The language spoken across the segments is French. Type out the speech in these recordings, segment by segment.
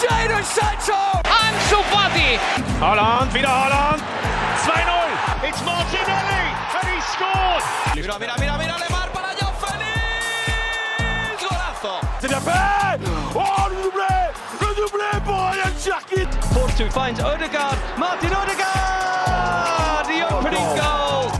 Jadon Sancho! Ansu Fati! Holland, wieder Holland. 2-0. It's Martinelli and he scored. Mira, mira, mira, mira, Lemar para Joao Félix! Golazo! C'est bien fait. Oh, le doublé. Le doublé pour Ryan Cherkit. Force 2 finds Odegaard. Martin Odegaard! The opening goal!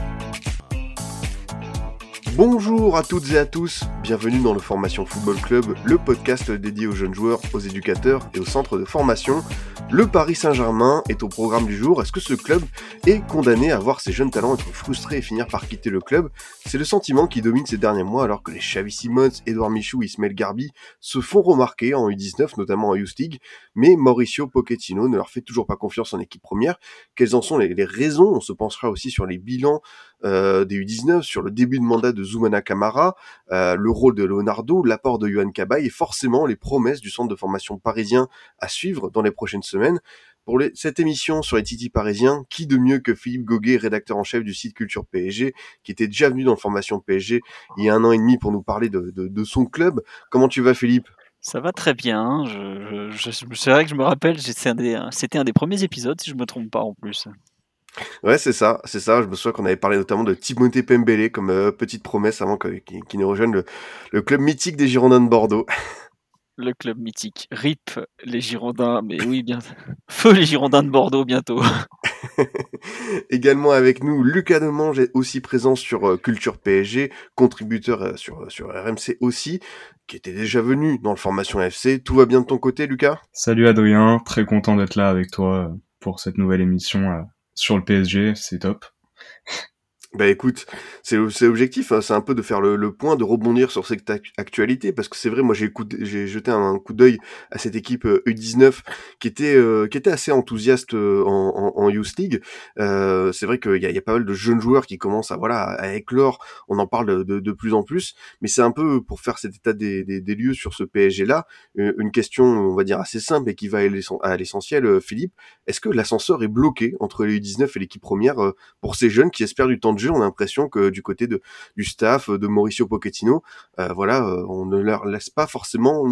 Bonjour à toutes et à tous, bienvenue dans le Formation Football Club, le podcast dédié aux jeunes joueurs, aux éducateurs et aux centres de formation. Le Paris Saint-Germain est au programme du jour. Est-ce que ce club est condamné à voir ses jeunes talents être frustrés et finir par quitter le club? C'est le sentiment qui domine ces derniers mois alors que les Xavi Simons, Edouard Michou Ismaël Garbi se font remarquer en U19, notamment en Youth League, mais Mauricio Pochettino ne leur fait toujours pas confiance en équipe première. Quelles en sont les, les raisons? On se pensera aussi sur les bilans euh, des U19, sur le début de mandat de Zoumana Kamara, euh, le rôle de Leonardo, l'apport de Johan Cabaye et forcément les promesses du centre de formation parisien à suivre dans les prochaines semaines. Pour les- cette émission sur les Titi parisiens, qui de mieux que Philippe Goguet, rédacteur en chef du site Culture PSG, qui était déjà venu dans formation PSG il y a un an et demi pour nous parler de, de- de son club. Comment tu vas Philippe? Ça va très bien. Je, je- je- c'est vrai que je me rappelle, c'est un c'était un des premiers épisodes, si je me trompe pas en plus. Ouais, c'est ça, c'est ça. Je me souviens qu'on avait parlé notamment de Timothée Pembele comme euh, petite promesse avant qu'il qu'il ne rejoigne le, le club mythique des Girondins de Bordeaux. Le club mythique. RIP, les Girondins. Mais oui, bien. Feu les Girondins de Bordeaux bientôt. Également avec nous, Lucas Demange est aussi présent sur euh, Culture PSG, contributeur euh, sur, sur RMC aussi, qui était déjà venu dans le formation FC. Tout va bien de ton côté, Lucas? Salut Adrien, très content d'être là avec toi pour cette nouvelle émission euh, sur le PSG, c'est top. Bah écoute, c'est l'objectif, hein, c'est un peu de faire le, le point, de rebondir sur cette ac- actualité, parce que c'est vrai, moi j'ai jeté un, coup d'œil à cette équipe euh, U19 qui était euh, qui était assez enthousiaste euh, en, en, en Youth League. Euh, c'est vrai qu'il y a, y a pas mal de jeunes joueurs qui commencent à voilà à éclore, on en parle de, de plus en plus, mais c'est un peu pour faire cet état des, des, des lieux sur ce PSG là, une question on va dire assez simple et qui va à l'essen- à l'essentiel, euh, Philippe. Est-ce que l'ascenseur est bloqué entre les U19 et l'équipe première euh, pour ces jeunes qui espèrent du temps de jeu. On a l'impression que du côté de, du staff, de Mauricio Pochettino, euh, voilà, euh, on ne leur laisse pas forcément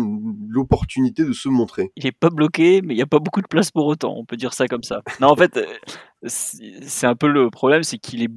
l'opportunité de se montrer. Il est pas bloqué, mais il n'y a pas beaucoup de place pour autant. On peut dire ça comme ça. Non, en fait, euh, c'est un peu le problème, c'est qu'il est.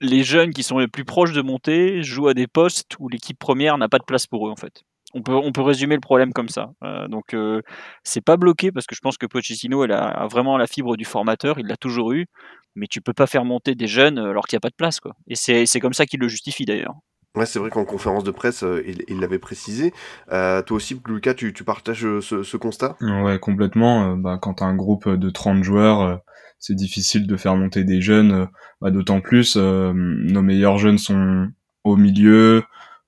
Les jeunes qui sont les plus proches de monter jouent à des postes où l'équipe première n'a pas de place pour eux, en fait. On peut, on peut résumer le problème comme ça. Euh, donc, euh, c'est pas bloqué parce que je pense que Pochettino elle a, a vraiment la fibre du formateur, il l'a toujours eu, mais tu peux pas faire monter des jeunes euh, alors qu'il n'y a pas de place. Quoi. Et c'est c'est comme ça qu'il le justifie d'ailleurs. Ouais, c'est vrai qu'en conférence de presse, euh, il l'avait précisé. Euh, toi aussi, Lucas, tu, tu partages ce, ce constat? Ouais, complètement. euh, bah, quand t'as un groupe de 30 joueurs, euh, c'est difficile de faire monter des jeunes. euh, bah, D'autant plus, euh, nos meilleurs jeunes sont au milieu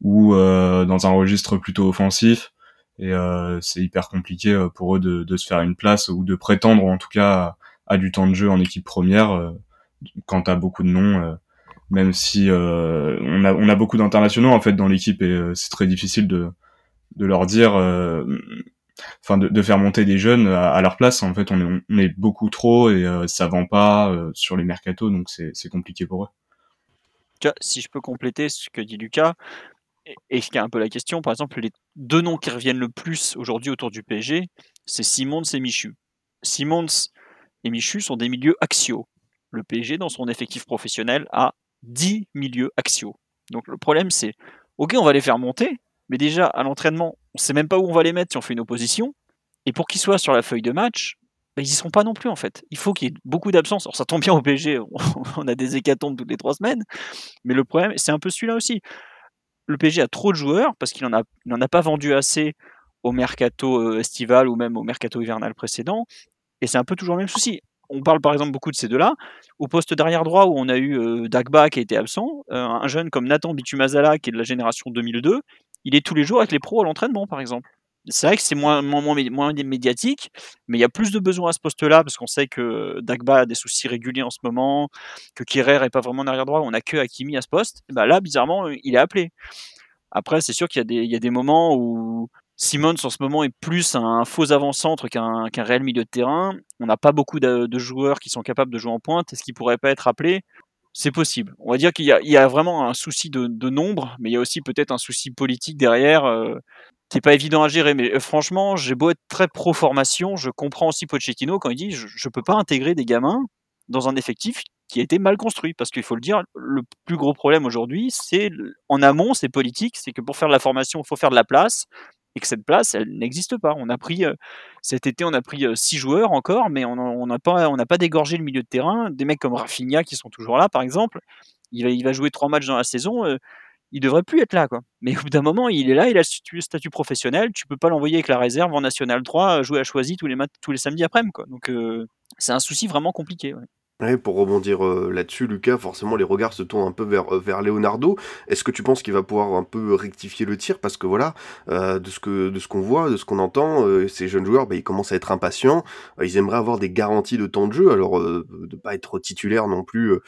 ou euh, dans un registre plutôt offensif. Et euh, c'est hyper compliqué euh, pour eux de, de se faire une place ou de prétendre en tout cas à, du temps de jeu en équipe première quand t'as beaucoup de noms. même si on, a, on a beaucoup d'internationaux en fait dans l'équipe et c'est très difficile de, de leur dire, enfin de, de faire monter des jeunes à, leur place. En fait, on est, on est beaucoup trop et euh, ça vend pas euh, sur les mercatos, donc c'est compliqué pour eux. Si je peux compléter ce que dit Lucas, et, ce qui est un peu la question, par exemple, les deux noms qui reviennent le plus aujourd'hui autour du PSG, c'est Simons et Michu. Simons et Michu sont des milieux axiaux. Le PSG, dans son effectif professionnel, a 10 milieux axiaux. Donc le problème, c'est, ok, on va les faire monter, mais déjà, à l'entraînement, on sait même pas où on va les mettre si on fait une opposition. Et pour qu'ils soient sur la feuille de match, bah, ils y seront pas non plus, en fait. Il faut qu'il y ait beaucoup d'absences. Alors ça tombe bien au PSG, on a des hécatombes toutes les trois semaines, mais le problème, c'est un peu celui-là aussi. Le PSG a trop de joueurs parce qu'il n'en a, a pas vendu assez au mercato euh, estival ou même au mercato hivernal précédent. Et c'est un peu toujours le même souci. On parle par exemple beaucoup de ces deux-là. Au poste d'arrière droit où on a eu euh, Dagba qui a été absent, euh, un jeune comme Nathan Bitumazala qui est de la génération 2002, il est tous les jours avec les pros à l'entraînement par exemple. C'est vrai que c'est moins, moins, moins, mé- moins médiatique, mais il y a plus de besoins à ce poste-là parce qu'on sait que Dagba a des soucis réguliers en ce moment, que Kerrer est pas vraiment en arrière droit, on a que Hakimi à ce poste. Et bah là, bizarrement, il est appelé. Après, c'est sûr qu'il y, a des- moments où Simons en ce moment est plus un faux avant-centre qu'un réel milieu de terrain. On n'a pas beaucoup de, joueurs qui sont capables de jouer en pointe. Est-ce qu'il pourrait pas être appelé C'est possible. On va dire qu'il y, a- vraiment un souci de, de nombre, mais il y a aussi peut-être un souci politique derrière. euh, c'est pas évident à gérer. Mais franchement, j'ai beau être très pro formation, je comprends aussi Pochettino quand il dit je, je peux pas intégrer des gamins dans un effectif qui a été mal construit. Parce qu'il faut le dire, le plus gros problème aujourd'hui, c'est en amont, c'est politique, c'est que pour faire de la formation, il faut faire de la place et que cette place, elle n'existe pas. On a pris cet été, on a pris six joueurs encore, mais on n'a pas, on n'a pas dégorgé le milieu de terrain. Des mecs comme Rafinha qui sont toujours là, par exemple, il va, il va jouer trois matchs dans la saison. Il devrait plus être là, quoi. Mais au bout d'un moment, il est là, il a le statut professionnel. Tu peux pas l'envoyer avec la réserve en National 3 jouer à choisi tous les tous les samedis après-midi, quoi. Donc c'est un souci vraiment compliqué. Ouais, pour rebondir euh, là-dessus, Lucas, forcément les regards se tournent un peu vers, euh, vers Leonardo. Est-ce que tu penses qu'il va pouvoir un peu rectifier le tir? Parce que voilà, euh, de ce que de ce qu'on voit, de ce qu'on entend, ces jeunes joueurs, bah, ils commencent à être impatients. ils aimeraient avoir des garanties de temps de jeu, alors de pas être titulaire non plus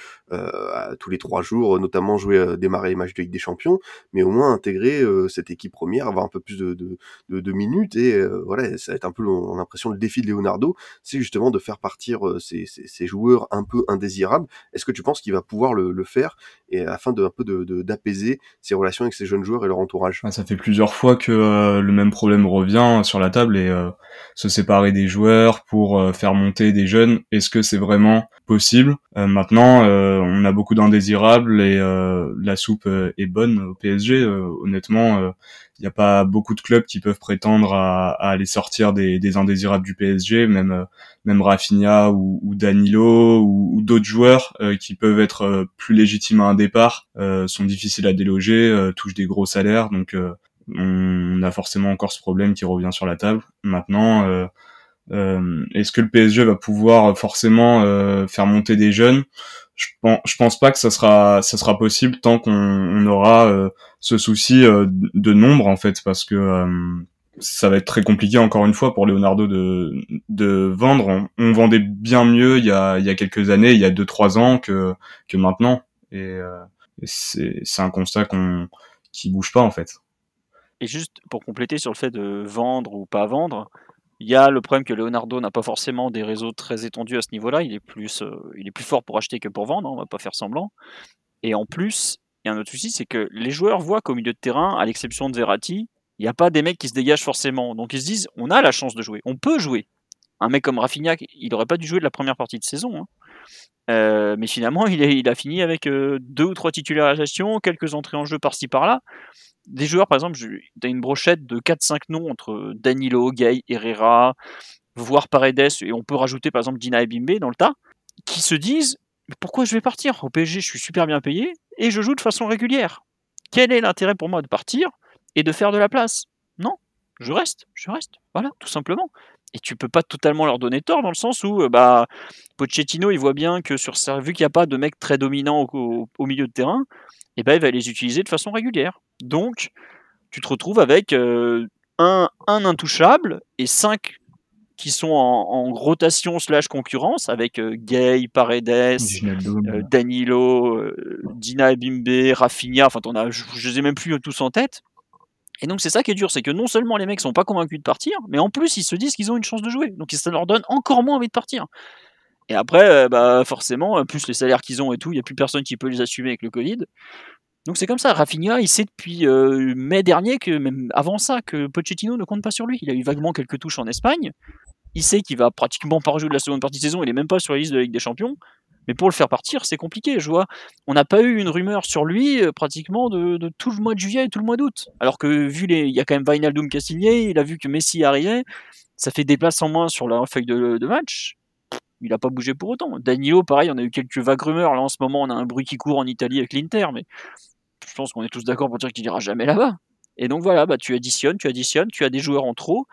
tous les trois jours, notamment jouer, démarrer les matchs de Ligue des Champions, mais au moins intégrer cette équipe première, avoir un peu plus de, de, de, minutes. Et voilà, ça va être un peu, l'impression, le défi de Leonardo, c'est justement de faire partir ces, ces, ces joueurs un peu indésirable. Est-ce que tu penses qu'il va pouvoir le, faire et afin de un peu de d'apaiser ses relations avec ses jeunes joueurs et leur entourage? Ça fait plusieurs fois que euh, le même problème revient sur la table et euh, se séparer des joueurs pour euh, faire monter des jeunes. Est-ce que c'est vraiment possible? Maintenant, on a beaucoup d'indésirables et la soupe est bonne au PSG. honnêtement il n'y a pas beaucoup de clubs qui peuvent prétendre à, aller sortir des, indésirables du PSG, même euh, même Rafinha ou, ou Danilo ou, d'autres joueurs euh, qui peuvent être euh, plus légitimes à un départ sont difficiles à déloger, touchent des gros salaires, donc on a forcément encore ce problème qui revient sur la table. Maintenant, est-ce que le PSG va pouvoir forcément faire monter des jeunes? Je pense, je pense pas que ça sera, ça sera possible tant qu'on aura euh, ce souci euh, de nombre en fait, parce que euh, ça va être très compliqué encore une fois pour Leonardo de, de vendre. On, vendait bien mieux il y a, il y a quelques années, il y a deux trois ans que, que maintenant, et, et c'est, c'est un constat qu'on qui bouge pas en fait. Et juste pour compléter sur le fait de vendre ou pas vendre, il y a le problème que Leonardo n'a pas forcément des réseaux très étendus à ce niveau-là. Il est plus, euh, il est plus fort pour acheter que pour vendre. Hein, on va pas faire semblant. Et en plus, il y a un autre souci, c'est que les joueurs voient qu'au milieu de terrain, à l'exception de Verratti, il n'y a pas des mecs qui se dégagent forcément. Donc ils se disent, on a la chance de jouer, on peut jouer. Un mec comme Rafinha, il n'aurait pas dû jouer de la première partie de saison. Hein. Euh, mais finalement, il, il, a fini avec euh, deux ou trois titularisations, quelques entrées en jeu par-ci par-là des joueurs, par exemple, tu une brochette de 4-5 noms entre Danilo, Gay, Herrera, voire Paredes, et on peut rajouter par exemple Dina Ebimbe dans le tas, qui se disent pourquoi je vais partir? Au PSG, je suis super bien payé et je joue de façon régulière. Quel est l'intérêt pour moi de partir et de faire de la place? Non, je reste, je reste. Voilà, tout simplement. Et tu peux pas totalement leur donner tort dans le sens où euh, bah, Pochettino il voit bien que sur vu qu'il n'y a pas de mec très dominant au, milieu de terrain, et eh ben, il va les utiliser de façon régulière. Donc, tu te retrouves avec euh, un, intouchable et cinq qui sont en, rotation slash concurrence avec euh, Gay, Paredes, euh, Danilo, Dina Bimbe, Rafinha, enfin je, ne les ai même plus tous en tête. Et donc c'est ça qui est dur, c'est que non seulement les mecs sont pas convaincus de partir, mais en plus ils se disent qu'ils ont une chance de jouer, donc ça leur donne encore moins envie de partir. Et après, bah forcément, plus les salaires qu'ils ont et tout, il n'y a plus personne qui peut les assumer avec le Covid. Donc c'est comme ça. Rafinha, il sait depuis euh, mai dernier que même avant ça que Pochettino ne compte pas sur lui. Il a eu vaguement quelques touches en Espagne. Il sait qu'il va pratiquement pas rejouer de la seconde partie de saison. Il est même pas sur la liste de la Ligue des Champions. Mais pour le faire partir, c'est compliqué. Je vois, on n'a pas eu une rumeur sur lui euh, pratiquement de, tout le mois de juillet et tout le mois d'août. Alors que vu les, il y a quand même Vinaldoom qui a il a vu que Messi arrivait, ça fait des places en moins sur la feuille de, match. Il n'a pas bougé pour autant. Danilo, pareil, on a eu quelques vagues rumeurs. Là, en ce moment, on a un bruit qui court en Italie avec l'Inter, mais pense qu'on est tous d'accord pour dire qu'il ira jamais là-bas. Et donc voilà, bah, tu additionnes, tu additionnes, tu as des joueurs en trop.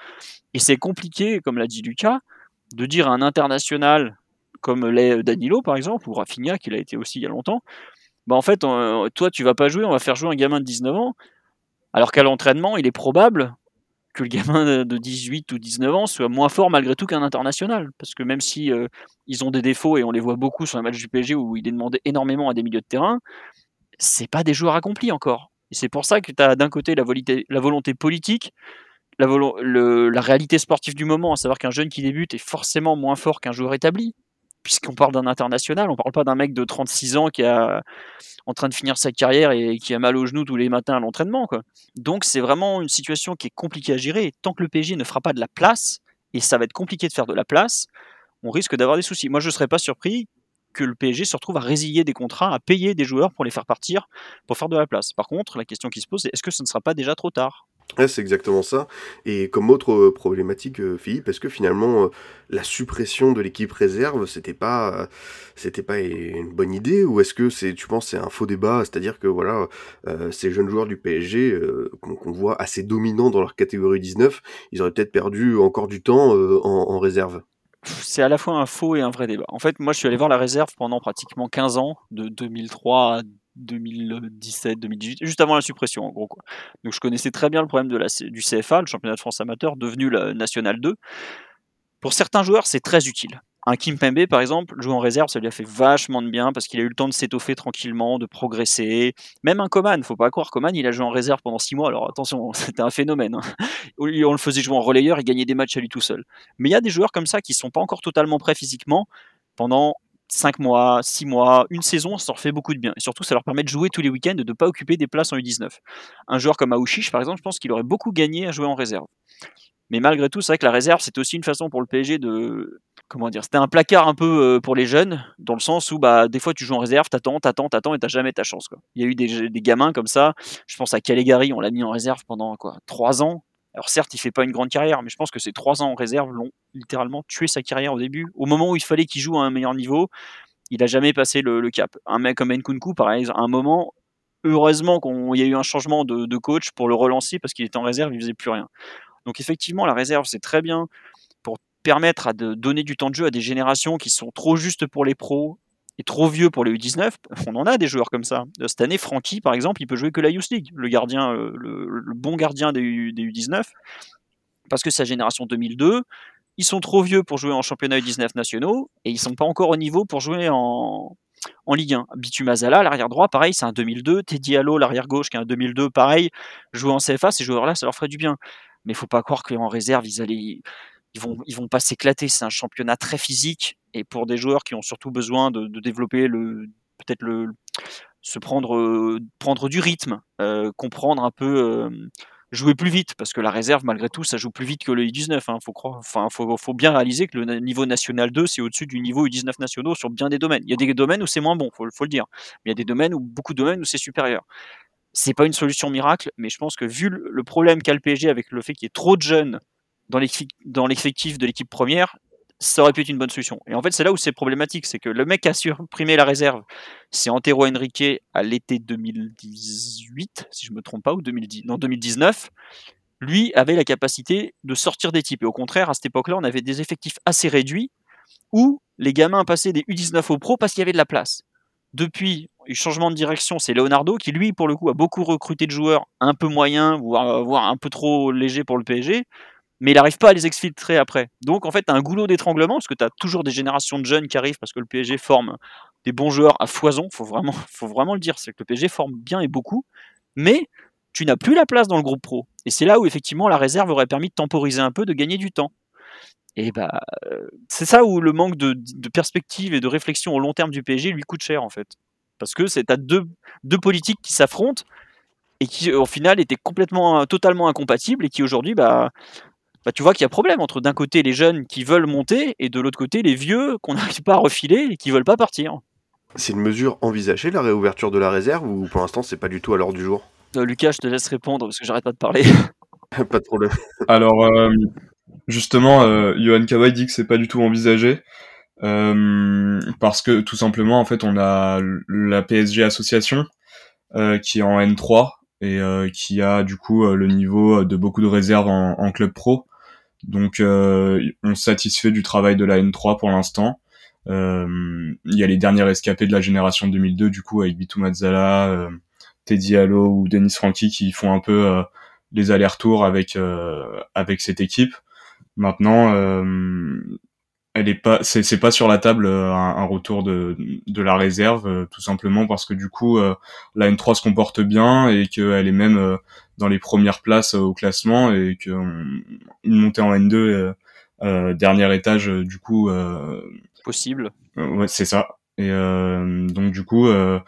Et c'est compliqué, comme l'a dit Lucas, de dire à un international comme l'est Danilo par exemple, ou Rafinha, qui l'a été aussi il y a longtemps, bah en fait, toi tu vas pas jouer, on va faire jouer un gamin de 19 ans, alors qu'à l'entraînement, il est probable que le gamin de 18 ou 19 ans soit moins fort malgré tout qu'un international. Parce que même si euh, ils ont des défauts, et on les voit beaucoup sur les matchs du PSG où il est demandé énormément à des milieux de terrain, c'est pas des joueurs accomplis encore. Et c'est pour ça que tu as d'un côté la volonté, politique, la, la, réalité sportive du moment, à savoir qu'un jeune qui débute est forcément moins fort qu'un joueur établi. puisqu'on parle d'un international, on parle pas d'un mec de 36 ans qui est en train de finir sa carrière et qui a mal aux genoux tous les matins à l'entraînement. Donc c'est vraiment une situation qui est compliquée à gérer. tant que le PSG ne fera pas de la place, et ça va être compliqué de faire de la place, on risque d'avoir des soucis. Moi, je ne serais pas surpris que le PSG se retrouve à résilier des contrats, à payer des joueurs pour les faire partir, pour faire de la place. Par contre, la question qui se pose, c'est est-ce que ce ne sera pas déjà trop tard? C'est exactement ça. Et comme autre euh, problématique, euh, Philippe, est-ce que finalement euh, la suppression de l'équipe réserve, c'était pas, c'était pas une bonne idée, ou est-ce que tu penses, c'est un faux débat, c'est-à-dire que voilà, ces jeunes joueurs du PSG qu'on voit assez dominants dans leur catégorie 19, ils auraient peut-être perdu encore du temps en réserve? C'est à la fois un faux et un vrai débat. En fait, moi, je suis allé voir la réserve pendant pratiquement 15 ans, de 2003 à 2017, 2018, juste avant la suppression, en gros. Quoi. Donc, je connaissais très bien le problème du CFA, le championnat de France amateur, devenu la National 2. Pour certains joueurs, c'est très utile un Kim Pembe, par exemple, jouer en réserve, ça lui a fait vachement de bien parce qu'il a eu le temps de s'étoffer tranquillement, de progresser. Même un Coman, faut pas croire, Coman, il a joué en réserve pendant six mois. Alors attention, c'était un phénomène. Hein. On le faisait jouer en relayeur, il gagnait des matchs à lui tout seul. Mais il y a des joueurs comme ça qui sont pas encore totalement prêts physiquement pendant 5 mois, 6 mois, une saison, ça leur fait beaucoup de bien. Et surtout, ça leur permet de jouer tous les week-ends et de ne pas occuper des places en U19. Un joueur comme Aouchiche, par exemple, je pense qu'il aurait beaucoup gagné à jouer en réserve. Mais malgré tout, c'est vrai que la réserve, c'est aussi une façon pour le PSG de. Comment dire C'était un placard un peu euh, pour les jeunes, dans le sens où bah, des fois tu joues en réserve, t'attends, t'attends, t'attends et t'as jamais ta chance. Quoi. Il y a eu des, gamins comme ça. Je pense à Calegari, on l'a mis en réserve pendant quoi 3 ans. Alors certes, il fait pas une grande carrière, mais je pense que ces 3 ans en réserve l'ont littéralement tué sa carrière au début. Au moment où il fallait qu'il joue à un meilleur niveau, il a jamais passé le, cap. Un mec comme Nkunku, pareil, à un moment, heureusement qu'il y a eu un changement de, de, coach pour le relancer parce qu'il était en réserve, il faisait plus rien. Donc effectivement, la réserve, c'est très bien permettre à de donner du temps de jeu à des générations qui sont trop justes pour les pros et trop vieux pour les U19. On en a des joueurs comme ça. Cette année, Francky, par exemple, il peut jouer que la Youth League, le gardien, euh, le, bon gardien des, U, 19 parce que sa génération 2002. Ils sont trop vieux pour jouer en championnat U19 nationaux et ils sont pas encore au niveau pour jouer en, en Ligue 1. Bitumazala, l'arrière droit, pareil, c'est un 2002. Teddy Allo, l'arrière gauche, qui est un 2002, pareil. Jouer en CFA, ces joueurs-là, ça leur ferait du bien mais faut pas croire qu'en réserve, ils allaient, ils vont, ils vont pas s'éclater. C'est un championnat très physique et pour des joueurs qui ont surtout besoin de, développer le, peut-être le, se prendre, prendre du rythme, euh, comprendre un peu, euh, jouer plus vite parce que la réserve, malgré tout, ça joue plus vite que le U19. Hein. Faut croire, enfin, faut, bien réaliser que le niveau national 2, c'est au-dessus du niveau U19 nationaux sur bien des domaines. Il y a des domaines où c'est moins bon, faut, faut le dire. Mais il y a des domaines où beaucoup de domaines où c'est supérieur c'est pas une solution miracle, mais je pense que vu le problème qu'a le PSG avec le fait qu'il y ait trop de jeunes dans l'effectif de l'équipe première, ça aurait pu être une bonne solution. Et en fait, c'est là où c'est problématique, c'est que le mec qui a supprimé la réserve, c'est Antero Henrique à l'été 2018, si je me trompe pas, ou 2010, non 2019. Lui avait la capacité de sortir des types. Et au contraire, à cette époque-là, on avait des effectifs assez réduits où les gamins passaient des U19 au pro parce qu'il y avait de la place. Depuis, le changement de direction, c'est Leonardo qui, lui, pour le coup, a beaucoup recruté de joueurs un peu moyens, voire, un peu trop légers pour le PSG, mais il n'arrive pas à les exfiltrer après. Donc, en fait, tu as un goulot d'étranglement, parce que tu as toujours des générations de jeunes qui arrivent, parce que le PSG forme des bons joueurs à foison, faut vraiment, faut vraiment le dire, c'est que le PSG forme bien et beaucoup, mais tu n'as plus la place dans le groupe pro. Et c'est là où, effectivement, la réserve aurait permis de temporiser un peu, de gagner du temps. Et bah, c'est ça où le manque de, perspective et de réflexion au long terme du PSG lui coûte cher en fait. Parce que c'est à deux, deux politiques qui s'affrontent et qui au final étaient complètement, totalement incompatibles et qui aujourd'hui, bah, bah, tu vois qu'il y a problème entre d'un côté les jeunes qui veulent monter et de l'autre côté les vieux qu'on n'arrive pas à refiler et qui veulent pas partir. C'est une mesure envisagée la réouverture de la réserve ou pour l'instant c'est pas du tout à l'ordre du jour? Euh, Lucas, je te laisse répondre parce que j'arrête pas de parler. pas de problème. Alors, euh, Justement, euh, Johan Kawai dit que c'est pas du tout envisagé. Euh, parce que tout simplement, en fait, on a la PSG Association euh, qui est en N3 et euh, qui a du coup le niveau de beaucoup de réserves en, en club pro. Donc, on satisfait du travail de la N3 pour l'instant. Il y a les derniers escapés de la génération 2002, du coup, avec Bitou Mazzala, Teddy Allo ou Denis Franchi qui font un peu les allers-retours avec avec cette équipe. Maintenant, euh, elle est pas, c'est pas sur la table euh, un, retour de, de la réserve, euh, tout simplement parce que du coup, la N3 se comporte bien et qu'elle est même dans les premières places au classement et qu'une montée en N2, dernier étage, du coup, possible. ouais, c'est ça. Et euh, donc du coup, euh,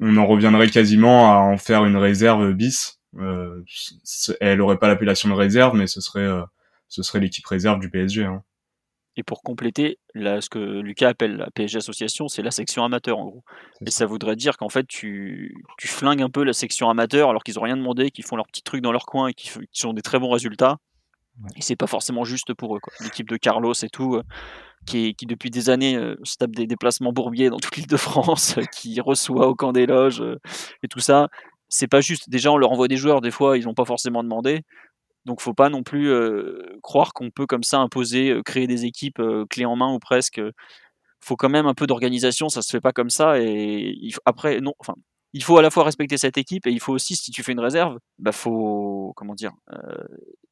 on en reviendrait quasiment à en faire une réserve bis. Euh, elle aurait pas l'appellation de réserve, mais ce serait ce serait l'équipe réserve du PSG. Hein. Et pour compléter, là, ce que Lucas appelle la PSG Association, c'est la section amateur en gros. Et ça voudrait dire qu'en fait, tu, tu, flingues un peu la section amateur alors qu'ils n'ont rien demandé, qu'ils font leurs petits trucs dans leur coin et qu'ils ont des très bons résultats. Et c'est pas forcément juste pour eux. L'équipe de Carlos et tout, euh, qui, qui, depuis des années euh, se tape des déplacements bourbiers dans toute l'île de France, qui reçoit au camp des loges euh, et tout ça. C'est pas juste. Déjà, on leur envoie des joueurs, des fois, ils n'ont pas forcément demandé. Donc, faut pas non plus croire qu'on peut comme ça imposer, créer des équipes clés en main ou presque. Faut quand même un peu d'organisation, ça se fait pas comme ça. Et après, non, enfin, il faut à la fois respecter cette équipe et il faut aussi, si tu fais une réserve, bah faut, comment dire,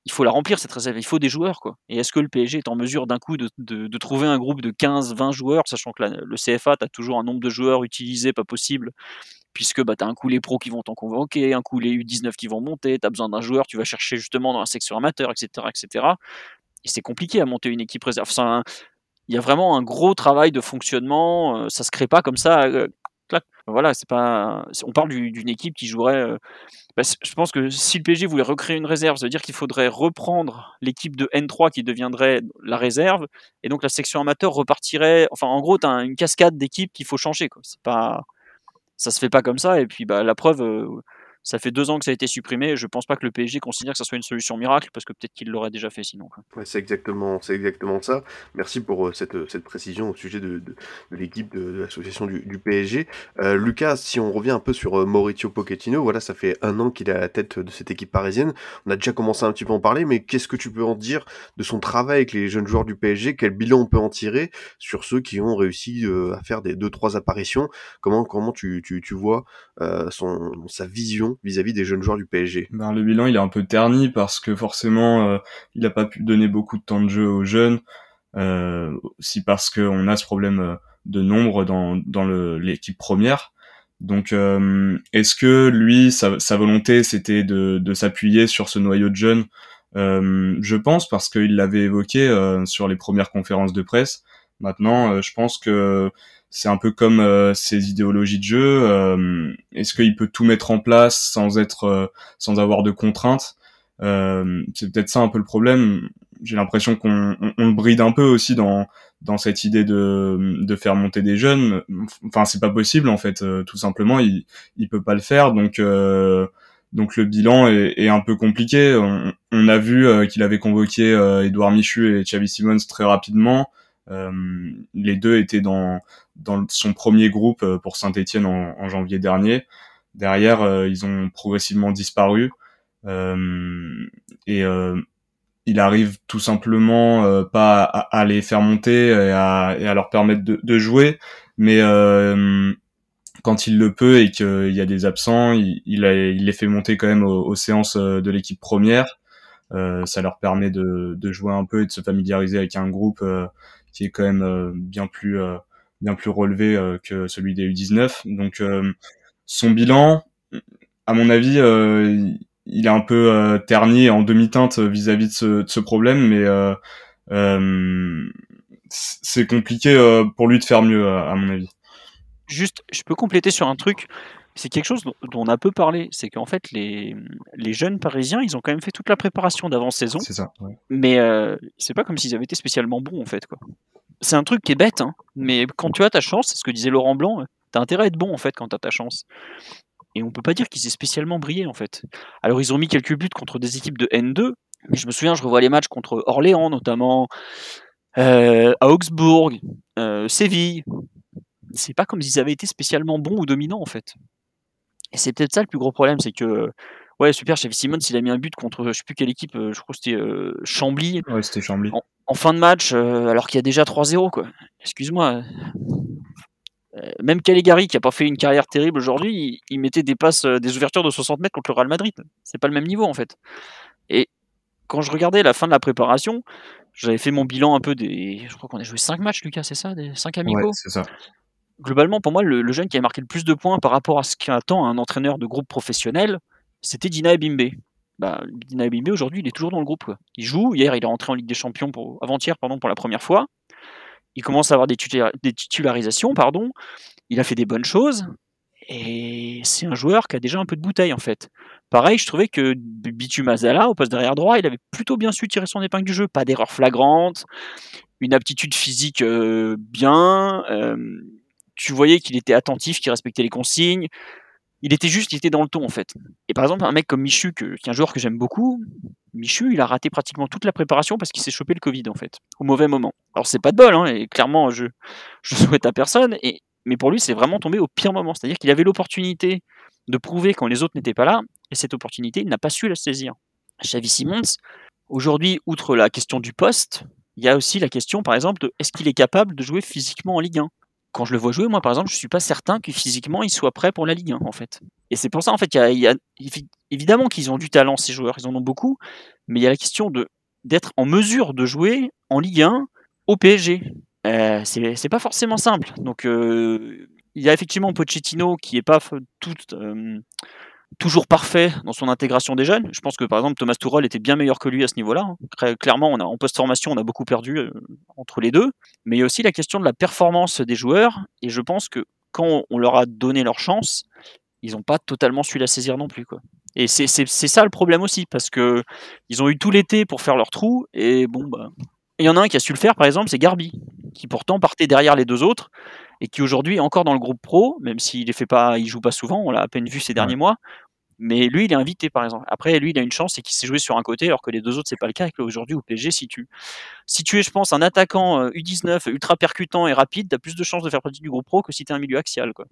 il faut la remplir cette réserve. Il faut des joueurs, quoi. Et est-ce que le PSG est en mesure d'un coup de, de, trouver un groupe de 15, 20 joueurs, sachant que le CFA, tu as toujours un nombre de joueurs utilisés, pas possible, puisque bah, tu as un coup les pros qui vont t'en convoquer, un coup les U19 qui vont monter, tu as besoin d'un joueur, tu vas chercher justement dans la section amateur, etc. etc. Et c'est compliqué à monter une équipe réserve. il y a vraiment un gros travail de fonctionnement, euh, ça se crée pas comme ça. Euh, voilà, c'est pas. On parle d'une équipe qui jouerait. Euh, bah, je pense que si le PSG voulait recréer une réserve, ça veut dire qu'il faudrait reprendre l'équipe de N3 qui deviendrait la réserve, et donc la section amateur repartirait. Enfin, en gros, tu as une cascade d'équipes qu'il faut changer. C'est pas ça se fait pas comme ça. Et puis bah, la preuve, euh, ça fait deux ans que ça a été supprimé. Je pense pas que le PSG considère que ça soit une solution miracle parce que peut-être qu'il l'aurait déjà fait sinon. Ouais, c'est exactement, c'est exactement ça. Merci pour euh, cette, euh, cette précision au sujet de, de, l'équipe de, l'association du, du, PSG. Euh, Lucas, si on revient un peu sur Mauricio Pochettino, voilà, ça fait un an qu'il est à la tête de cette équipe parisienne. On a déjà commencé un petit peu à en parler, mais qu'est-ce que tu peux en dire de son travail avec les jeunes joueurs du PSG Quel bilan on peut en tirer sur ceux qui ont réussi à faire des deux trois apparitions? Comment comment tu, tu, tu vois son sa vision vis-à-vis des jeunes joueurs du PSG ben, Le bilan, il est un peu terni parce que forcément, euh, il n'a pas pu donner beaucoup de temps de jeu aux jeunes. Euh, aussi parce qu'on a ce problème euh, de nombre dans, dans l'équipe première. Donc, euh, est-ce que lui, sa, volonté, c'était de, de s'appuyer sur ce noyau de jeunes? Euh, Je pense parce qu'il l'avait évoqué sur les premières conférences de presse. Maintenant, je pense que c'est un peu comme euh, ses idéologies de jeu. Euh, est-ce qu'il peut tout mettre en place sans être, euh, sans avoir de contraintes? C'est peut-être ça un peu le problème. J'ai l'impression qu'on on, le bride un peu aussi dans dans cette idée de de faire monter des jeunes. Enfin, c'est pas possible en fait. tout simplement, il il peut pas le faire. Donc donc le bilan est, est, un peu compliqué. On, on a vu qu'il avait convoqué Edouard Michu et Xavi Simons très rapidement. Euh, les deux étaient dans, son premier groupe euh, pour Saint-Etienne en, janvier dernier. Derrière, euh, ils ont progressivement disparu. et il arrive tout simplement pas à, les faire monter et à, leur permettre de, jouer, mais quand il le peut et qu'il y a des absents, il, les fait monter quand même aux, séances de l'équipe première. Ça leur permet de, jouer un peu et de se familiariser avec un groupe qui est quand même euh, bien plus euh, bien plus relevé euh, que celui des U19. Donc son bilan, à mon avis, il est un peu terni en demi-teinte vis-à-vis de ce, de ce, problème, mais c'est compliqué pour lui de faire mieux, à mon avis. Juste, je peux compléter sur un truc c'est quelque chose dont, on a peu parlé. C'est qu'en fait, les, les, jeunes parisiens, ils ont quand même fait toute la préparation d'avant-saison. C'est ça. Mais euh, c'est pas comme s'ils avaient été spécialement bons, en fait. quoi. C'est un truc qui est bête, hein, mais quand tu as ta chance, c'est ce que disait Laurent Blanc, t'as intérêt à être bon, en fait, quand t'as ta chance. Et on peut pas dire qu'ils aient spécialement brillé, en fait. Alors, ils ont mis quelques buts contre des équipes de N2, mais je me souviens, je revois les matchs contre Orléans, notamment, euh, à Augsbourg, euh, Séville. C'est pas comme s'ils avaient été spécialement bons ou dominants, en fait. Et c'est peut-être ça le plus gros problème, c'est que ouais super, Chevy Simons il a mis un but contre je sais plus quelle équipe, euh, je crois que c'était euh, Chambly. Ouais, c'était Chambly. En, fin de match, euh, alors qu'il y a déjà 3-0 quoi. Excuse-moi. même Caligari qui a pas fait une carrière terrible aujourd'hui, il, mettait des passes, des ouvertures de 60 mètres contre le Real Madrid. C'est pas le même niveau en fait. Et quand je regardais la fin de la préparation, j'avais fait mon bilan un peu des. Je crois qu'on a joué 5 matchs, Lucas, c'est ça Des 5 amicaux? Ouais, c'est ça globalement, pour moi, le, jeune qui a marqué le plus de points par rapport à ce qu'attend un entraîneur de groupe professionnel, c'était Dina Ebimbe. Bah, Dina Ebimbe, aujourd'hui, il est toujours dans le groupe. Il joue. Hier, il est rentré en Ligue des Champions avant-hier, pour la première fois. il commence à avoir des, des titularisations, pardon. Il a fait des bonnes choses. Et c'est un joueur qui a déjà un peu de bouteille en fait. Pareil, je trouvais que Bitu Mazala, au poste derrière droit, il avait plutôt bien su tirer son épingle du jeu. Pas d'erreur flagrante, une aptitude physique euh, bien. Euh, tu voyais qu'il était attentif, qu'il respectait les consignes. Il était juste, il était dans le ton en fait. Et par exemple, un mec comme Michu, qui est un joueur que j'aime beaucoup, Michu, il a raté pratiquement toute la préparation parce qu'il s'est chopé le Covid en fait, au mauvais moment. Alors c'est pas de bol, hein, et clairement, je, je souhaite à personne. Mais pour lui, c'est vraiment tombé au pire moment. C'est-à-dire qu'il avait l'opportunité de prouver quand les autres n'étaient pas là, et cette opportunité, il n'a pas su la saisir. Xavi Simons, aujourd'hui, outre la question du poste, il y a aussi la question, par exemple, de est-ce qu'il est capable de jouer physiquement en Ligue 1 Quand je le vois jouer, moi, par exemple, je suis pas certain que physiquement, il soit prêt pour la Ligue 1, en fait. Et c'est pour ça, en fait, y évidemment qu'ils ont du talent, ces joueurs, ils en ont beaucoup, mais il y a la question de d'être en mesure de jouer en Ligue 1 au PSG. Euh, c'est pas forcément simple. Donc, euh, il y a effectivement Pochettino qui est pas tout, euh, toujours parfait dans son intégration des jeunes. Je pense que par exemple Thomas Tuchel était bien meilleur que lui à ce niveau-là. Hein. Clairement, on a, en post-formation, on a beaucoup perdu euh, entre les deux. Mais il y a aussi la question de la performance des joueurs. Et je pense que quand on leur a donné leur chance, ils n'ont pas totalement su la saisir non plus. Et c'est ça le problème aussi, parce que ils ont eu tout l'été pour faire leur trou. Et bon, bah. Il y en a un qui a su le faire, par exemple, c'est Garbi, qui pourtant partait derrière les deux autres et qui aujourd'hui est encore dans le groupe pro, même s'il ne fait pas, il joue pas souvent, on l'a à peine vu ces derniers mois. Mais lui, il est invité, par exemple. Après, lui, il a une chance, c'est qu'il s'est joué sur un côté, alors que les deux autres, c'est pas le cas. Et aujourd'hui, au PSG, si tu, si tu es, je pense, un attaquant U19 euh, ultra percutant et rapide, tu as plus de chances de faire partie du groupe pro que si tu es un milieu axial. Quoi.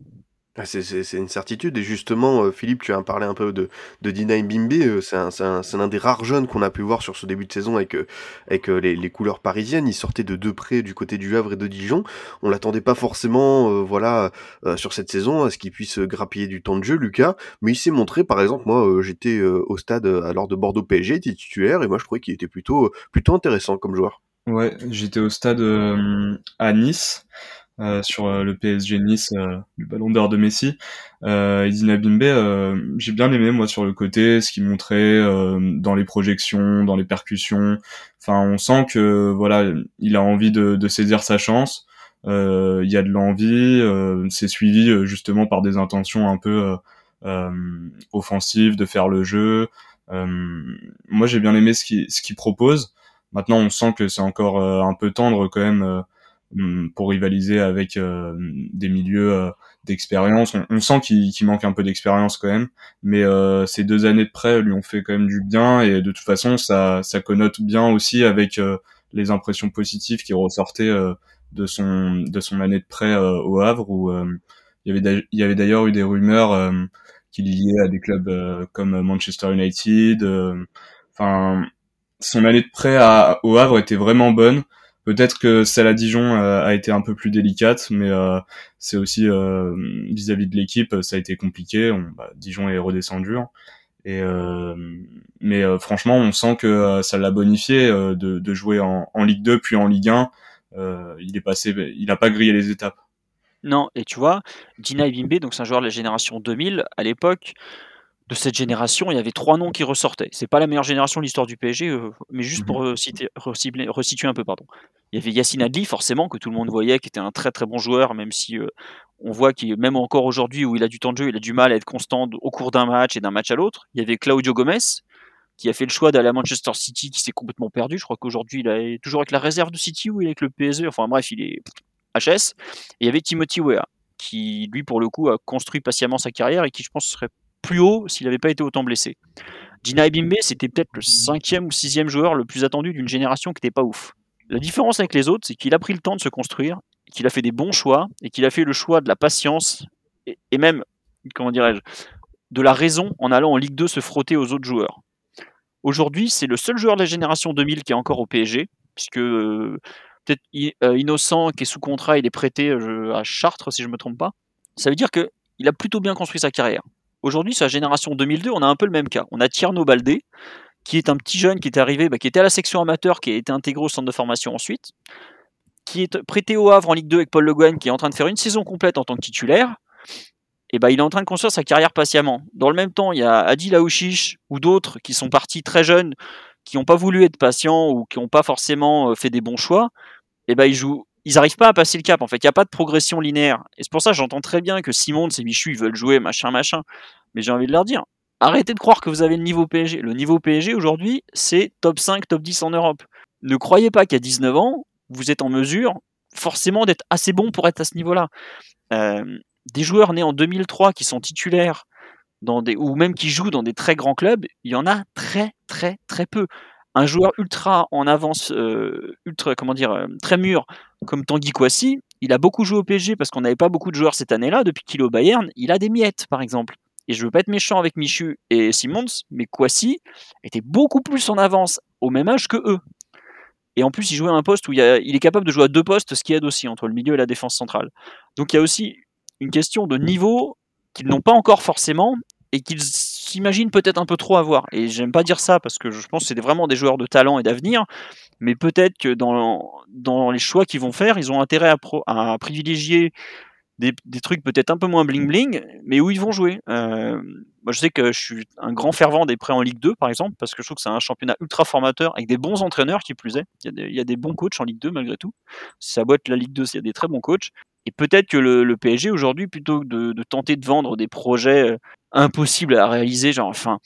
Ah, c'est une certitude. Et justement, euh, Philippe, tu as parlé un peu de, de Dina. Euh, c'est l'un des rares jeunes qu'on a pu voir sur ce début de saison avec, euh, les, couleurs parisiennes. Il sortait de deux près du côté du Havre et de Dijon. On l'attendait pas forcément voilà, sur cette saison à ce qu'il puisse grappiller du temps de jeu, Lucas. Mais il s'est montré, par exemple, moi j'étais au stade alors de Bordeaux PSG, titulaire, et moi je trouvais qu'il était plutôt, plutôt intéressant comme joueur. Ouais, j'étais au stade à Nice. Euh, sur euh, le PSG Nice euh, du Ballon d'Or de Messi. Euh, Edina Bimbe, j'ai bien aimé moi sur le côté ce qu'il montrait dans les projections, dans les percussions. Enfin, on sent que voilà, il a envie de, de saisir sa chance. Il y a de l'envie. c'est suivi justement par des intentions un peu offensives de faire le jeu. moi, j'ai bien aimé ce qu'il ce qu'il propose. Maintenant, on sent que c'est encore un peu tendre quand même pour rivaliser avec euh, des milieux euh, d'expérience. On, sent qu'il manque un peu d'expérience quand même, mais euh, ces deux années de prêt lui ont fait quand même du bien et de toute façon ça, ça connote bien aussi avec les impressions positives qui ressortaient de son de son année de prêt au Havre où avait il y avait d'ailleurs eu des rumeurs qui liaient à des clubs comme Manchester United. Enfin, son année de prêt à, au Havre était vraiment bonne. Peut-être que celle à Dijon euh, a été un peu plus délicate, mais euh, c'est aussi euh, vis-à-vis de l'équipe, ça a été compliqué. On, bah, Dijon est redescendu. Hein. Et mais franchement, on sent que ça l'a bonifié de, jouer en, Ligue 2 puis en Ligue 1. il est passé, il a pas grillé les étapes. Non, et tu vois, Dina Ibimbe, donc c'est un joueur de la génération 2000 à l'époque de cette génération, il y avait trois noms qui ressortaient. C'est pas la meilleure génération de l'histoire du PSG, euh, mais juste pour mhm. resituer un peu, pardon. Il y avait Yassine Adli, forcément, que tout le monde voyait, qui était un très très bon joueur, même si euh, on voit qu'il, même encore aujourd'hui où il a du temps de jeu, il a du mal à être constant au cours d'un match et d'un match à l'autre. Il y avait Claudio Gomez, qui a fait le choix d'aller à Manchester City, qui s'est complètement perdu. Je crois qu'aujourd'hui, il est toujours avec la réserve de City ou il est avec le PSG. Enfin bref, il est HS. Et il y avait Timothy Weah, qui lui, pour le coup, a construit patiemment sa carrière et qui, je pense, serait plus haut s'il n'avait pas été autant blessé. Dina Ebimbe, c'était peut-être le cinquième ou sixième joueur le plus attendu d'une génération qui n'était pas ouf. La différence avec les autres, c'est qu'il a pris le temps de se construire, qu'il a fait des bons choix, et qu'il a fait le choix de la patience, et, même, comment dirais-je, de la raison en allant en Ligue 2 se frotter aux autres joueurs. Aujourd'hui, c'est le seul joueur de la génération 2000 qui est encore au PSG, puisque euh, peut-être euh, Innocent, qui est sous contrat, il est prêté euh, à Chartres, si je ne me trompe pas. Ça veut dire qu'il a plutôt bien construit sa carrière. Aujourd'hui, sur la génération 2002, on a un peu le même cas. On a Tierno Baldé, qui est un petit jeune qui est arrivé, bah, qui était à la section amateur, qui a été intégré au centre de formation ensuite, qui est prêté au Havre en Ligue 2 avec Paul Le qui est en train de faire une saison complète en tant que titulaire. Et bah, il est en train de construire sa carrière patiemment. Dans le même temps, il y a Adil Aouchiche ou d'autres qui sont partis très jeunes, qui n'ont pas voulu être patients ou qui n'ont pas forcément euh, fait des bons choix. Et bah, ils jouent ils n'arrivent pas à passer le cap. En fait, il n'y a pas de progression linéaire. Et c'est pour ça que j'entends très bien que Simon et Michu ils veulent jouer machin machin. Mais j'ai envie de leur dire, arrêtez de croire que vous avez le niveau PSG. Le niveau PSG aujourd'hui, c'est top 5, top 10 en Europe. Ne croyez pas qu'à 19 ans, vous êtes en mesure forcément d'être assez bon pour être à ce niveau-là. Euh, des joueurs nés en 2003 qui sont titulaires dans des, ou même qui jouent dans des très grands clubs, il y en a très très très peu. Un joueur ultra en avance, euh, ultra comment dire, euh, très mûr comme Tanguy Kouassi, il a beaucoup joué au PSG parce qu'on n'avait pas beaucoup de joueurs cette année-là. Depuis qu'il est au Bayern, il a des miettes par exemple. Et je veux pas être méchant avec Michu et Simons, mais Kouassi était beaucoup plus en avance au même âge que eux. Et en plus, il jouait à un poste où il, est capable de jouer à deux postes, ce qui aide aussi entre le milieu et la défense centrale. Donc il y a aussi une question de niveau qu'ils n'ont pas encore forcément et qu'ils s'imaginent peut-être un peu trop avoir. Et j'aime pas dire ça parce que je pense que c'est vraiment des joueurs de talent et d'avenir, mais peut-être que dans, dans les choix qu'ils vont faire, ils ont intérêt à, privilégier des, trucs peut-être un peu moins bling bling, mais où ils vont jouer. Euh, moi, je sais que je suis un grand fervent des prêts en Ligue 2, par exemple, parce que je trouve que c'est un championnat ultra formateur avec des bons entraîneurs qui plus est. Il y, a des, bons coachs en Ligue 2 malgré tout. Si ça boîte la Ligue 2, il y a des très bons coachs. Et peut-être que le, PSG aujourd'hui, plutôt que de, tenter de vendre des projets euh, impossibles à réaliser, genre, enfin,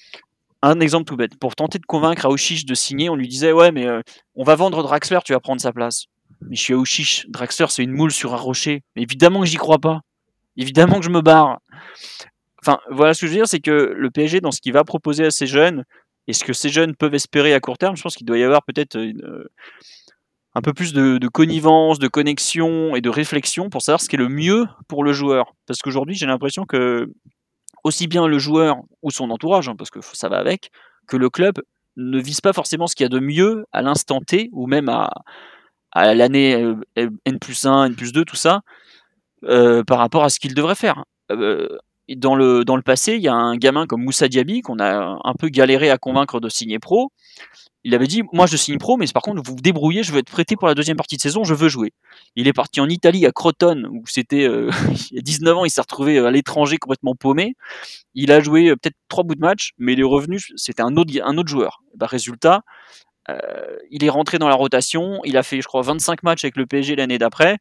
un exemple tout bête, pour tenter de convaincre Aouchiche de signer, on lui disait ouais mais euh, on va vendre Draxler, tu vas prendre sa place. Mais je suis Aouchiche, Draxler c'est une moule sur un rocher. évidemment que j'y crois pas. Évidemment que je me barre. Enfin voilà ce que je veux dire, c'est que le PSG dans ce qu'il va proposer à ces jeunes et ce que ces jeunes peuvent espérer à court terme, je pense qu'il doit y avoir peut-être euh, un peu plus de, de, connivence, de connexion et de réflexion pour savoir ce qui est le mieux pour le joueur. Parce qu'aujourd'hui j'ai l'impression que aussi bien le joueur ou son entourage, hein, parce que ça va avec, que le club ne vise pas forcément ce qu'il y a de mieux à l'instant T ou même à, l'année euh, N plus 1, N plus 2, tout ça, euh, par rapport à ce qu'il devrait faire. Euh, dans, le, dans le passé, il y a un gamin comme Moussa Diaby qu'on a un peu galéré à convaincre de signer pro. Il avait dit moi je signe pro mais par contre vous vous débrouillez je veux être prêté pour la deuxième partie de saison je veux jouer. Il est parti en Italie à Crotone où c'était euh, il y a 19 ans il s'est retrouvé à l'étranger complètement paumé. Il a joué euh, peut-être trois bouts de match mais il est revenu c'était un autre un autre joueur. Bah, résultat euh, il est rentré dans la rotation, il a fait, je crois, 25 matchs avec le PSG l'année d'après.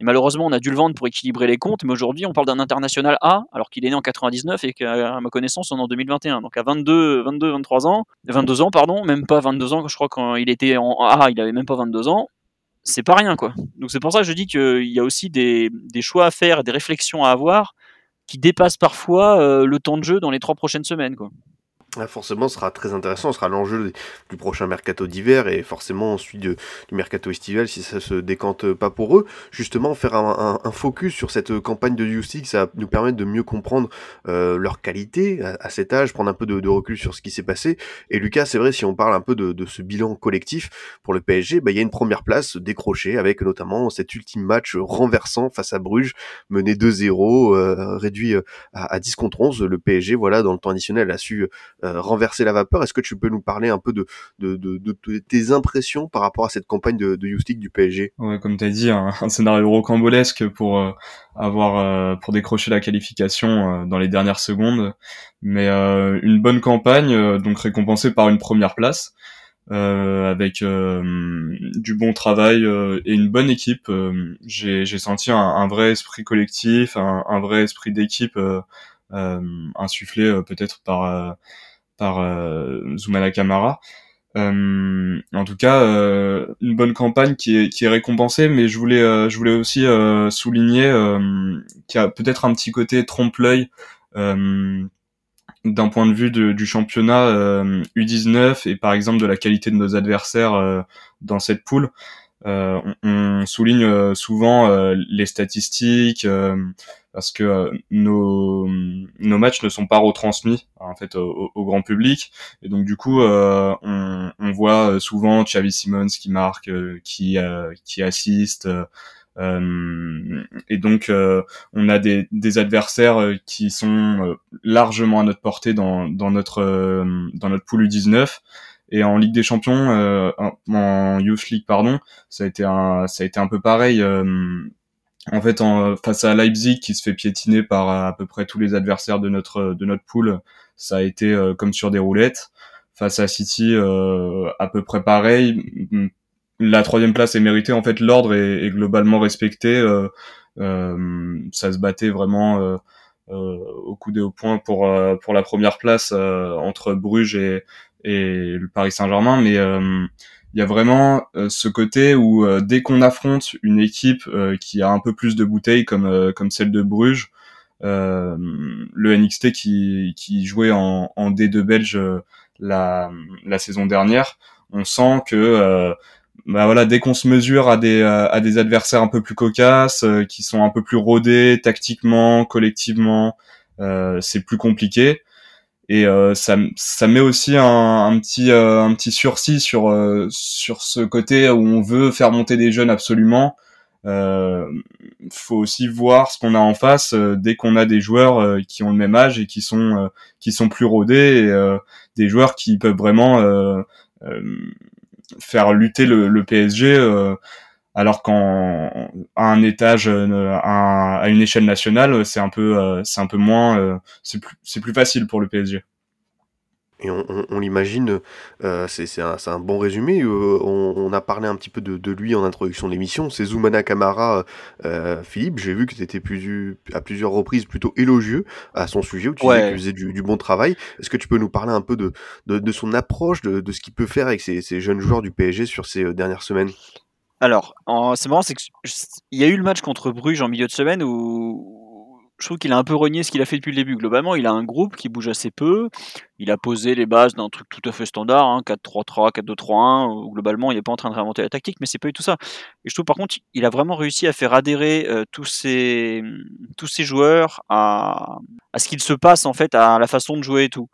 Et malheureusement, on a dû le vendre pour équilibrer les comptes, mais aujourd'hui, on parle d'un international A, alors qu'il est né en 99 et qu'à ma connaissance, on est en 2021. Donc à 22, 22, 23 ans, 22 ans, pardon, même pas 22 ans, je crois quand il était en A, il avait même pas 22 ans. C'est pas rien, quoi. Donc c'est pour ça que je dis qu'il y a aussi des, choix à faire, des réflexions à avoir qui dépassent parfois euh, le temps de jeu dans les trois prochaines semaines, quoi. Ah, forcément, ce sera très intéressant, ce sera l'enjeu du prochain mercato d'hiver et forcément ensuite du, mercato estival si ça se décante pas pour eux. Justement, faire un, focus sur cette campagne de Youth ça va nous permettre de mieux comprendre euh, leur qualité à, cet âge, prendre un peu de, recul sur ce qui s'est passé. Et Lucas, c'est vrai, si on parle un peu de, ce bilan collectif pour le PSG, bah, il y a une première place décrochée avec notamment cet ultime match renversant face à Bruges, mené 2-0, euh, réduit euh, à, à 10 contre 11. Le PSG, voilà, dans le temps additionnel, a su renverser la vapeur. Est-ce que tu peux nous parler un peu de, de, de, tes impressions par rapport à cette campagne de, de du PSG Ouais, comme tu as dit, un, scénario rocambolesque pour euh, avoir euh, pour décrocher la qualification dans les dernières secondes, mais une bonne campagne, donc récompensée par une première place. avec du bon travail et une bonne équipe. j'ai senti un, vrai esprit collectif, un, un vrai esprit d'équipe insufflé peut-être par par euh, Zoumana Kamara. Euh, en tout cas, euh, une bonne campagne qui est, qui est récompensée, mais je voulais, euh, je voulais aussi euh, souligner qu'il y a peut-être un petit côté trompe-l'œil d'un point de vue du championnat U19 et par exemple de la qualité de nos adversaires dans cette poule. On, on, souligne souvent les statistiques, parce que euh, nos, nos matchs ne sont pas retransmis en fait au, grand public et donc du coup euh, on, on, voit euh, souvent Xavi Simons qui marque, qui qui assiste. et donc on a des, des adversaires qui sont largement à notre portée dans, dans notre dans notre poule U19 et en Ligue des Champions en, Youth League pardon ça a été un ça a été un peu pareil en fait, en, face à Leipzig qui se fait piétiner par à peu près tous les adversaires de notre de notre poule, ça a été euh, comme sur des roulettes. Face à City, euh, à peu près pareil. la troisième place est méritée. En fait, l'ordre est, est, globalement respecté. Euh, euh, ça se battait vraiment euh, euh au coup des au point pour euh, pour la première place entre Bruges et, et le Paris Saint-Germain, mais il y a vraiment ce côté où dès qu'on affronte une équipe qui a un peu plus de bouteilles comme comme celle de Bruges, le NXT qui, qui jouait en, en D2 belge la, la saison dernière, on sent que bah voilà, dès qu'on se mesure à des euh, à des adversaires un peu plus cocasses, euh, qui sont un peu plus rodés tactiquement, collectivement, euh, c'est plus compliqué. Et ça, ça met aussi un, un petit un petit sursis sur sur ce côté où on veut faire monter des jeunes absolument. Euh, faut aussi voir ce qu'on a en face dès qu'on a des joueurs qui ont le même âge et qui sont qui sont plus rodés et des joueurs qui peuvent vraiment faire lutter le, le PSG euh, alors qu'en à un étage euh, à, une échelle nationale c'est un peu euh, c'est un peu moins c'est plus c'est plus facile pour le PSG et on, on, on l'imagine, euh, c'est un, un, bon résumé. Euh, on, on, a parlé un petit peu de, de lui en introduction de l'émission. C'est Zoumana Kamara, euh, Philippe. J'ai vu que tu étais plus, à plusieurs reprises plutôt élogieux à son sujet, où tu disais qu'il faisait du, du, bon travail. Est-ce que tu peux nous parler un peu de, de, de son approche, de, de ce qu'il peut faire avec ces, ces, jeunes joueurs du PSG sur ces euh, dernières semaines? Alors, c'est marrant, c'est qu'il y a eu le match contre Bruges en milieu de semaine où je trouve qu'il a un peu renié ce qu'il a fait depuis le début. Globalement, il a un groupe qui bouge assez peu. Il a posé les bases d'un truc tout à fait standard, hein, 4-3-3, 4-2-3-1, où globalement, il n'est pas en train de réinventer la tactique, mais c'est pas du tout ça. Et je trouve par contre, il a vraiment réussi à faire adhérer euh, tous, ces, tous ces joueurs à, à ce qu'il se passe en fait, à la façon de jouer et tout.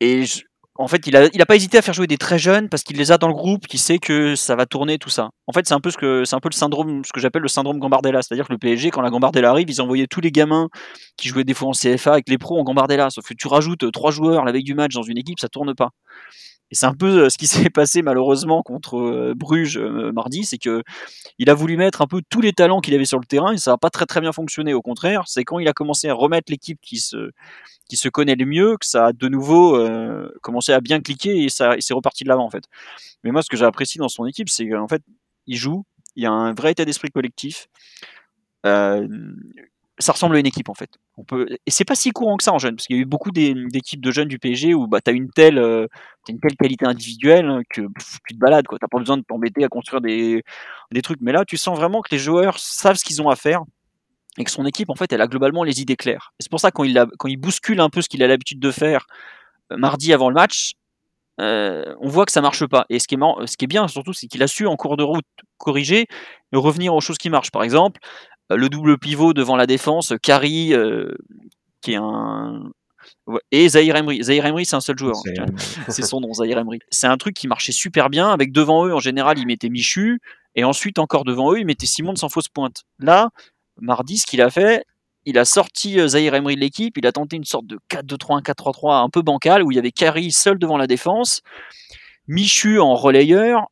Et je, en fait, il a, il a pas hésité à faire jouer des très jeunes parce qu'il les a dans le groupe, qui sait que ça va tourner tout ça. En fait, c'est un peu ce que c'est un peu le syndrome, ce que j'appelle le syndrome Gambardella, c'est-à-dire que le PSG, quand la Gambardella arrive, ils envoyaient tous les gamins qui jouaient des fois en CFA avec les pros en Gambardella. Sauf que tu rajoutes trois joueurs la veille du match dans une équipe, ça tourne pas. Et c'est un peu euh, ce qui s'est passé malheureusement contre euh, Bruges euh, mardi, c'est que il a voulu mettre un peu tous les talents qu'il avait sur le terrain et ça n'a pas très très bien fonctionné. Au contraire, c'est quand il a commencé à remettre l'équipe qui se qui se connaît le mieux que ça a de nouveau commencé à bien cliquer et ça c'est reparti de l'avant en fait. Mais moi, ce que j'ai apprécié dans son équipe, c'est qu'en fait, il joue, il y a un vrai état d'esprit collectif. Euh, ça ressemble à une équipe en fait. On peut et c'est pas si courant que ça en jeune parce qu'il y a eu beaucoup d'équipes de jeunes du PSG où bah t'as une euh, as une telle qualité individuelle que tu te balades quoi. T'as pas besoin de t'embêter à construire des des trucs. Mais là tu sens vraiment que les joueurs savent ce qu'ils ont à faire et que son équipe en fait elle a globalement les idées claires. C'est pour ça quand quand il bouscule un peu ce qu'il a l'habitude de faire euh, mardi avant le match, euh, on voit que ça marche pas. Et ce qui est, ce qui est bien surtout, c'est qu'il a su en cours de route corriger et revenir aux choses qui marchent. Par exemple, le double pivot devant la défense, Kari, euh, qui est un. Et Zahir Emery. Zahir Emery, c'est un seul joueur. C'est son nom, Zahir Emery. C'est un truc qui marchait super bien. Avec devant eux, en général, il mettait Michu. Et ensuite, encore devant eux, il mettait Simon sans fausse pointe. Là, mardi, ce qu'il a fait, il a sorti euh, Zahir Emery de l'équipe. Il a tenté une sorte de 4-2-3-1, 4-3-3 un peu bancal où il y avait Kari seul devant la défense. Michu en relayeur, euh,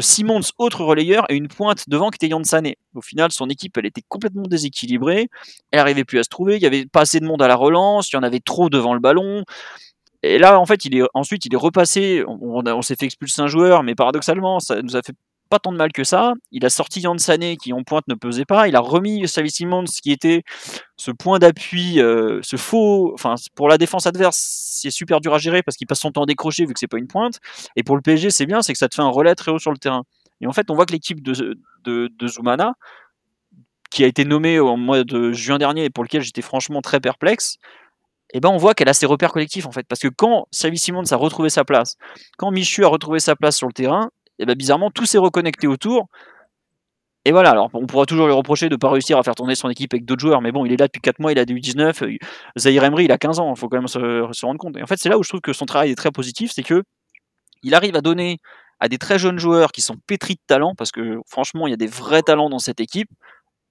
Simons, autre relayeur, et une pointe devant qui était Yann Sané. Au final, son équipe, elle était complètement déséquilibrée. Elle n'arrivait plus à se trouver. Il y avait pas assez de monde à la relance. Il y en avait trop devant le ballon. Et là, en fait, il est, ensuite, il est repassé. On, on s'est fait expulser un joueur, mais paradoxalement, ça nous a fait pas tant de mal que ça. Il a sorti Sané qui en pointe ne pesait pas. Il a remis Xavi Simons qui était ce point d'appui, euh, ce faux. Enfin, pour la défense adverse, c'est super dur à gérer parce qu'il passe son temps à décrocher vu que c'est pas une pointe. Et pour le PSG, c'est bien, c'est que ça te fait un relais très haut sur le terrain. Et en fait, on voit que l'équipe de, de, de Zoumana, qui a été nommée au mois de juin dernier et pour lequel j'étais franchement très perplexe, eh ben on voit qu'elle a ses repères collectifs en fait. Parce que quand Xavi Simons a retrouvé sa place, quand Michu a retrouvé sa place sur le terrain, et bien bizarrement, tout s'est reconnecté autour. Et voilà, alors on pourra toujours lui reprocher de ne pas réussir à faire tourner son équipe avec d'autres joueurs, mais bon, il est là depuis 4 mois, il a du 19 Zahir Emery, il a 15 ans, il faut quand même se, rendre compte. Et en fait, c'est là où je trouve que son travail est très positif, c'est que il arrive à donner à des très jeunes joueurs qui sont pétris de talent, parce que franchement, il y a des vrais talents dans cette équipe,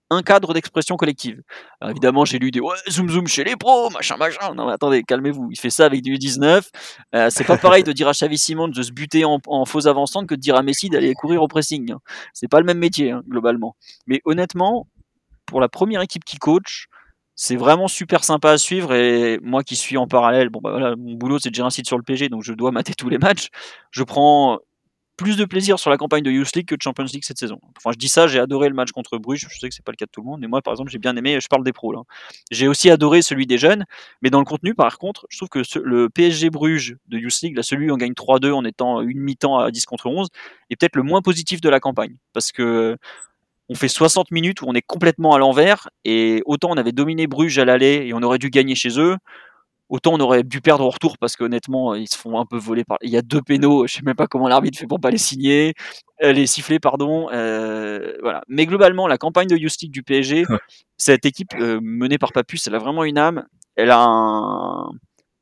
un cadre d'expression collective. évidemment, j'ai lu des zoom zoom chez les pros, machin machin. Non, mais attendez, calmez-vous. Il fait ça avec du 19. Euh, c'est pas pareil de dire à Xavi Simon de se buter en, en faux avançante que de dire à Messi d'aller courir au pressing. C'est pas le même métier hein, globalement. Mais honnêtement, pour la première équipe qui coach, c'est vraiment super sympa à suivre et moi qui suis en parallèle, bon bah mon boulot c'est de gérer un site sur le PG donc je dois mater tous les matchs. Je prends plus de plaisir sur la campagne de Youth League que de Champions League cette saison. Enfin, je dis ça, j'ai adoré le match contre Bruges. Je sais que c'est pas le cas de tout le monde, mais moi, par exemple, j'ai bien aimé. Je parle des pros là. J'ai aussi adoré celui des jeunes, mais dans le contenu, par contre, je trouve que le PSG Bruges de Youth League, là, celui où on gagne 3-2 en étant une mi-temps à 10 contre 11, est peut-être le moins positif de la campagne, parce que on fait 60 minutes où on est complètement à l'envers et autant on avait dominé Bruges à l'aller et on aurait dû gagner chez eux, autant on aurait dû perdre au retour parce qu'honnêtement, ils se font un peu voler par. Il y a deux pénaux, je sais même pas comment l'arbitre fait pour pas les signer, euh, les siffler, pardon. Euh, voilà. Mais globalement, la campagne de Justic du PSG, cette équipe euh, menée par Papus, elle a vraiment une âme. Elle a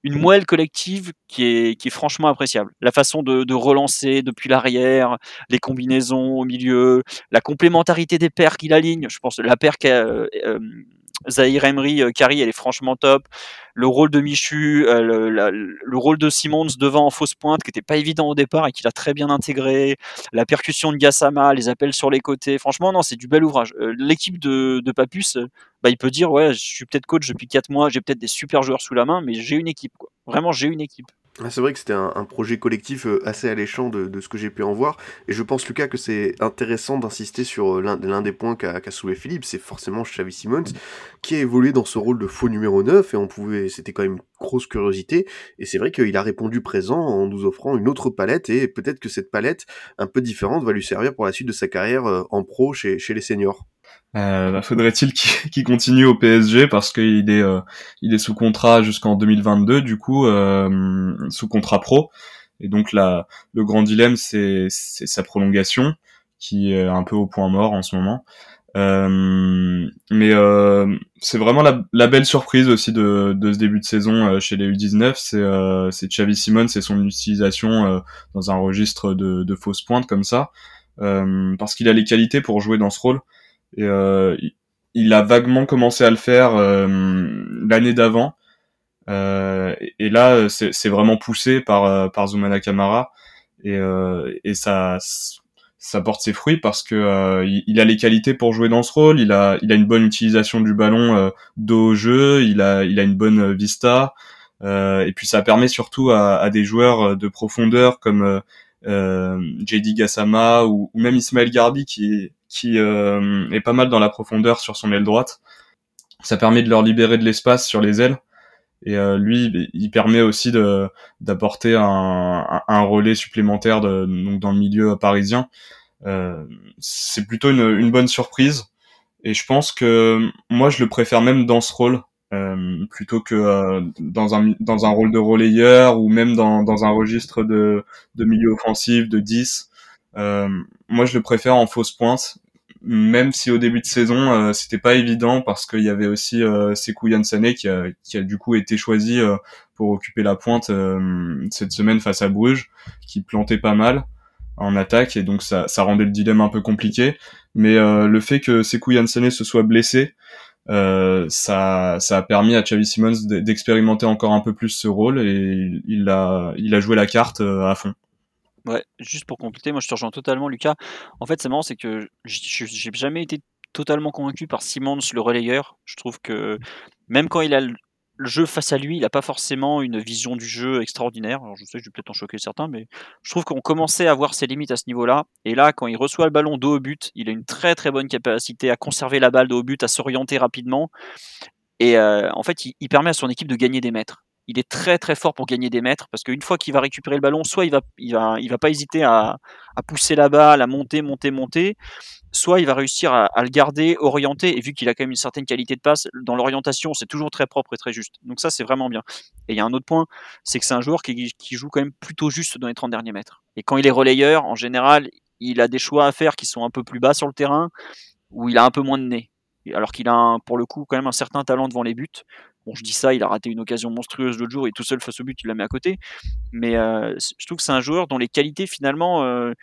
une moelle collective qui est, qui est franchement appréciable. La façon de, relancer depuis l'arrière, les combinaisons au milieu, la complémentarité des paires qu'il aligne. Je pense la paire qu'a Zahir Emery, euh, Kari, elle est franchement top. Le rôle de Michu, euh, le, rôle de Simons devant en fausse pointe, qui n'était pas évident au départ et qu'il a très bien intégré. La percussion de Gassama, les appels sur les côtés. Franchement, non, c'est du bel ouvrage. Euh, l'équipe de, Papus, bah, il peut dire Ouais, je suis peut-être coach depuis 4 mois, j'ai peut-être des super joueurs sous la main, mais j'ai une équipe. Vraiment, j'ai une équipe. Ah, c'est vrai que c'était un, projet collectif euh, assez alléchant de, ce que j'ai pu en voir. Et je pense, Lucas, que c'est intéressant d'insister sur euh, l'un des points qu'a soulevé Philippe, c'est forcément Xavi Simons, qui a évolué dans ce rôle de faux numéro 9, et on pouvait, c'était quand même une grosse curiosité. Et c'est vrai qu'il a répondu présent en nous offrant une autre palette, et peut-être que cette palette, un peu différente, va lui servir pour la suite de sa carrière euh, en pro chez, chez les seniors. Euh, bah, faudrait-il qu'il continue au PSG parce qu'il est euh, il est sous contrat jusqu'en 2022 du coup euh, sous contrat pro. Et donc là le grand dilemme c'est sa prolongation qui est un peu au point mort en ce moment. Mais c'est vraiment la, belle surprise aussi de, de ce début de saison chez les U19 c'est c'est Xavi Simons et son utilisation dans un registre de, de fausses pointes comme ça parce qu'il a les qualités pour jouer dans ce rôle et euh, il a vaguement commencé à le faire euh, l'année d'avant. Euh, et là, c'est vraiment poussé par par Zoumana Kamara et, et ça ça porte ses fruits parce que il, a les qualités pour jouer dans ce rôle. Il a il a une bonne utilisation du ballon euh, dos au jeu. Il a il a une bonne vista. et puis ça permet surtout à, à des joueurs de profondeur comme euh, JD Gassama ou, même Ismaël Garbi qui qui euh, est pas mal dans la profondeur sur son aile droite. Ça permet de leur libérer de l'espace sur les ailes. Et euh, lui, il permet aussi de d'apporter un, un, relais supplémentaire de, donc dans le milieu parisien. Euh, c'est plutôt une, une, bonne surprise. Et je pense que moi, je le préfère même dans ce rôle plutôt que euh, dans un dans un rôle de relayeur ou même dans dans un registre de de milieu offensif de 10 euh, moi, je le préfère en fausse pointe, même si au début de saison, euh, c'était pas évident parce qu'il y avait aussi euh, Sekou Yansane qui a, qui a du coup été choisi euh, pour occuper la pointe cette semaine face à Bruges, qui plantait pas mal en attaque et donc ça, ça rendait le dilemme un peu compliqué. Mais le fait que Sekou Yansane se soit blessé, euh, ça, ça a permis à Xavi Simons d'expérimenter encore un peu plus ce rôle et il a, il a joué la carte à fond. Ouais, juste pour compléter, moi je te rejoins totalement, Lucas. En fait, c'est marrant, c'est que j'ai jamais été totalement convaincu par Simons, le relayeur. Je trouve que même quand il a le jeu face à lui, il n'a pas forcément une vision du jeu extraordinaire. Je sais je vais peut-être en choquer certains, mais je trouve qu'on commençait à voir ses limites à ce niveau-là. Et là, quand il reçoit le ballon dos au but, il a une très très bonne capacité à conserver la balle dos au but, à s'orienter rapidement. Et euh, en fait, il, permet à son équipe de gagner des mètres il est très très fort pour gagner des mètres parce qu'une fois qu'il va récupérer le ballon, soit il va va pas hésiter à pousser la balle, à monter, monter, monter, soit il va réussir à, le garder, orienter et vu qu'il a quand même une certaine qualité de passe dans l'orientation, c'est toujours très propre et très juste. Donc ça c'est vraiment bien. Et il y a un autre point, c'est que c'est un joueur qui, joue quand même plutôt juste dans les 30 derniers mètres. Et quand il est relayeur, en général, il a des choix à faire qui sont un peu plus bas sur le terrain où il a un peu moins de nez alors qu'il a pour le coup quand même un certain talent devant les buts. Bon, je dis ça, il a raté une occasion monstrueuse l'autre jour et tout seul face au but, il la met à côté. Mais euh, je trouve que c'est un joueur dont les qualités finalement euh,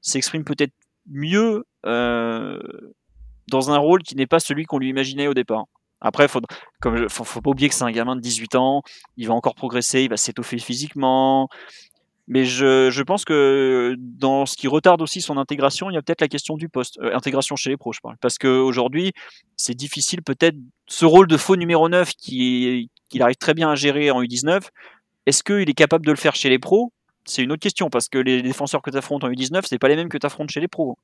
s'expriment peut-être mieux dans un rôle qui n'est pas celui qu'on lui imaginait au départ. Après, faut, comme, faut, pas oublier que c'est un gamin de 18 ans, il va encore progresser, il va s'étoffer physiquement, mais je, je, pense que dans ce qui retarde aussi son intégration, il y a peut-être la question du poste. Euh, intégration chez les pros, je parle. Parce qu'aujourd'hui, c'est difficile peut-être ce rôle de faux numéro 9 qu'il qui arrive très bien à gérer en U19. Est-ce qu'il est capable de le faire chez les pros? C'est une autre question parce que les défenseurs que tu affrontes en U19, c'est pas les mêmes que tu affrontes chez les pros.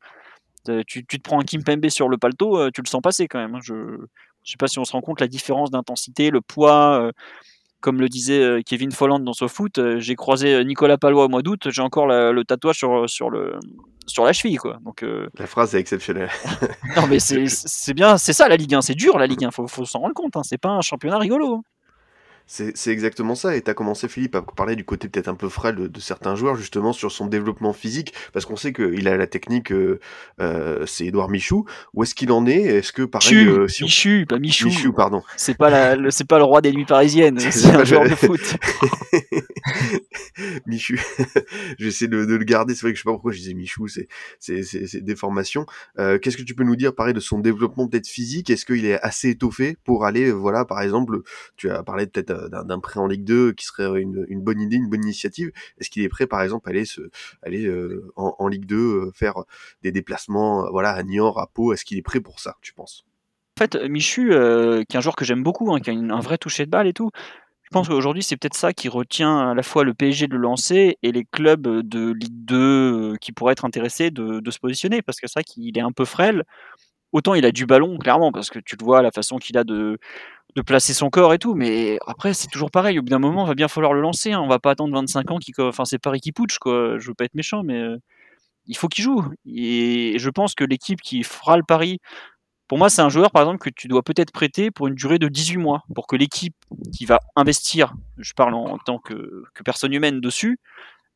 Euh, tu, tu, te prends un Kim Pembe sur le paletot, euh, tu le sens passer quand même. Hein. Je ne sais pas si on se rend compte la différence d'intensité, le poids. Euh, comme le disait Kevin Folland dans ce foot, j'ai croisé Nicolas Palois au mois d'août, j'ai encore le tatouage sur, sur, le, sur la cheville. Quoi. Donc, La phrase est exceptionnelle. non, mais c'est bien, c'est ça la Ligue 1, c'est dur la Ligue 1, faut, faut s'en rendre compte, hein. c'est pas un championnat rigolo. C'est exactement ça. Et tu as commencé, Philippe, à parler du côté peut-être un peu frêle de, certains joueurs, justement, sur son développement physique, parce qu'on sait qu'il a la technique, euh, euh, c'est Edouard Michou. Où est-ce qu'il en est? Est-ce que, pareil... Euh, Michu, pas Michou. Michou, pardon. C'est pas, le, pas le roi des nuits parisiennes, c'est un joueur de foot. Michu. J'essaie de, de, le garder, c'est vrai que je sais pas pourquoi je disais Michou, c'est des formations. Qu'est-ce que tu peux nous dire, pareil, de son développement peut-être physique? Est-ce qu'il est assez étoffé pour aller, voilà, par exemple, tu as parlé peut-être d'un prêt en Ligue 2 qui serait une, bonne idée, une bonne initiative. Est-ce qu'il est prêt, par exemple, à aller, aller euh, en, Ligue 2 euh, faire des déplacements, euh, voilà, à Niort, à Pau? Est-ce qu'il est prêt pour ça, tu penses? En fait, Michu, qui est un joueur que j'aime beaucoup, hein, qui a un vrai toucher de balle et tout. Je pense qu'aujourd'hui, c'est peut-être ça qui retient à la fois le PSG de le lancer et les clubs de Ligue 2 qui pourraient être intéressés de, se positionner, parce que c'est qu'il est un peu frêle. Autant il a du ballon, clairement, parce que tu le vois, la façon qu'il a de, placer son corps et tout, mais après c'est toujours pareil. Au bout d'un moment, il va bien falloir le lancer. Hein. On va pas attendre 25 ans qui, enfin c'est Paris qui putsch quoi. Je veux pas être méchant, mais euh, il faut qu'il joue. Et je pense que l'équipe qui fera le pari, pour moi, c'est un joueur par exemple que tu dois peut-être prêter pour une durée de 18 mois, pour que l'équipe qui va investir, je parle en, tant que, personne humaine dessus,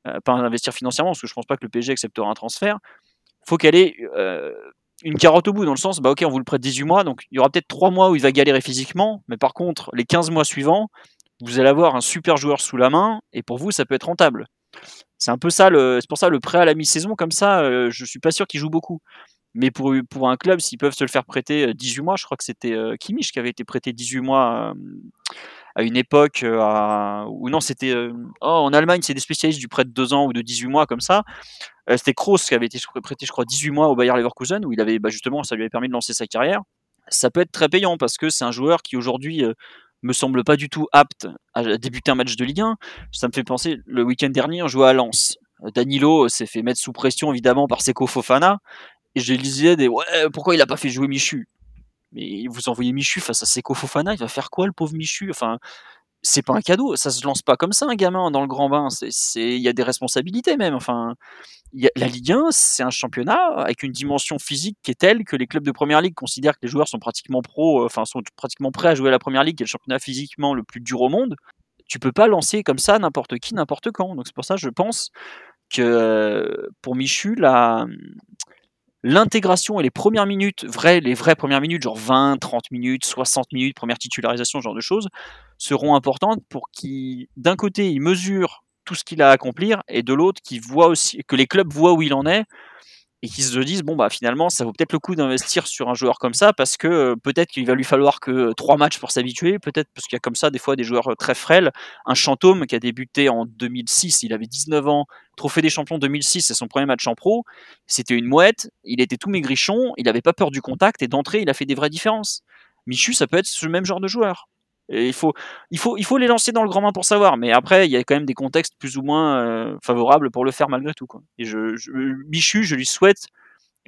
euh, pas investir financièrement, parce que je pense pas que le PSG acceptera un transfert. Faut qu'elle ait euh, une carotte au bout, dans le sens, bah ok, on vous le prête 18 mois, donc il y aura peut-être 3 mois où il va galérer physiquement, mais par contre, les 15 mois suivants, vous allez avoir un super joueur sous la main, et pour vous, ça peut être rentable. C'est un peu ça, c'est pour ça le prêt à la mi-saison, comme ça, euh, je suis pas sûr qu'il joue beaucoup. Mais pour, pour un club, s'ils peuvent se le faire prêter 18 euh, mois, je crois que c'était euh, qui avait été prêté 18 mois à une époque où non, c'était oh, en Allemagne, c'est des spécialistes du prêt de 2 ans ou de 18 mois comme ça. Euh, c'était Kroos qui avait été prêté, je crois, 18 mois au Bayer Leverkusen, où il avait bah, justement, ça lui avait permis de lancer sa carrière. Ça peut être très payant parce que c'est un joueur qui aujourd'hui euh, me semble pas du tout apte à débuter un match de Ligue 1. Ça me fait penser, le week-end dernier, on jouait à Lens. Danilo s'est fait mettre sous pression évidemment par Seko Fofana. Et je disais des ouais, pourquoi il a pas fait jouer Michu? Mais vous envoyez Michu face à Seko Fofana, il va faire quoi le pauvre Michu? Enfin, c'est pas un cadeau, ça se lance pas comme ça un gamin dans le grand bain. il y a des responsabilités même. Enfin, la Ligue 1, c'est un championnat avec une dimension physique qui est telle que les clubs de première ligue considèrent que les joueurs sont pratiquement pro, euh, enfin sont pratiquement prêts à jouer à la première ligue, qui est le championnat physiquement le plus dur au monde. Tu peux pas lancer comme ça n'importe qui, n'importe quand. Donc c'est pour ça je pense que euh, pour Michu, la, l'intégration et les premières minutes, vraies, les vraies premières minutes, genre 20, 30 minutes, 60 minutes, première titularisation, ce genre de choses, seront importantes pour qu'il, d'un côté, il mesure tout ce qu'il a à accomplir, et de l'autre, qui voit aussi, que les clubs voient où il en est, et qui se disent bon bah finalement ça vaut peut-être le coup d'investir sur un joueur comme ça parce que euh, peut-être qu'il va lui falloir que trois matchs pour s'habituer, peut-être parce qu'il y a comme ça des fois des joueurs euh, très frêles. Un Chantôme qui a débuté en 2006, il avait 19 ans, Trophée des champions 2006, c'est son premier match en pro. C'était une mouette, il était tout maigrichon, il n'avait pas peur du contact et d'entrée il a fait des vraies différences. Michu, ça peut être ce même genre de joueur. Et il, faut, il, faut, il faut les lancer dans le grand bain pour savoir, mais après, il y a quand même des contextes plus ou moins euh, favorables pour le faire malgré tout. Quoi. Et je, je, Michu, je lui souhaite,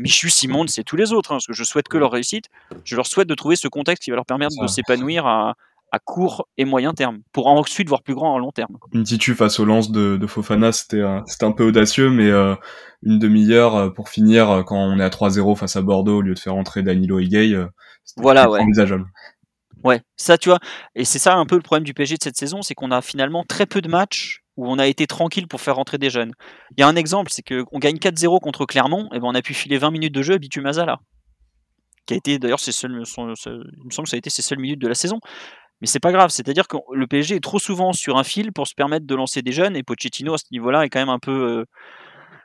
Michu, Simon, c'est tous les autres, hein, parce que je souhaite que leur réussite, je leur souhaite de trouver ce contexte qui va leur permettre de s'épanouir à, à, court et moyen terme, pour ensuite voir plus grand à long terme. Une titu face au lance de, de Fofana, c'était un peu audacieux, mais euh, une demi-heure euh, pour finir, quand on est à 3-0 face à Bordeaux, au lieu de faire entrer Danilo Higuey, c'était voilà, ouais. envisageable. Ouais, ça tu vois, et c'est ça un peu le problème du PSG de cette saison, c'est qu'on a finalement très peu de matchs où on a été tranquille pour faire rentrer des jeunes. Il y a un exemple, c'est qu'on gagne 4-0 contre Clermont, et ben on a pu filer 20 minutes de jeu à Bitu Mazala, qui a été d'ailleurs ses il me semble que ça a été ses seules minutes de la saison. Mais c'est pas grave, c'est-à-dire que le PSG est trop souvent sur un fil pour se permettre de lancer des jeunes, et Pochettino à ce niveau-là est quand même un peu, euh,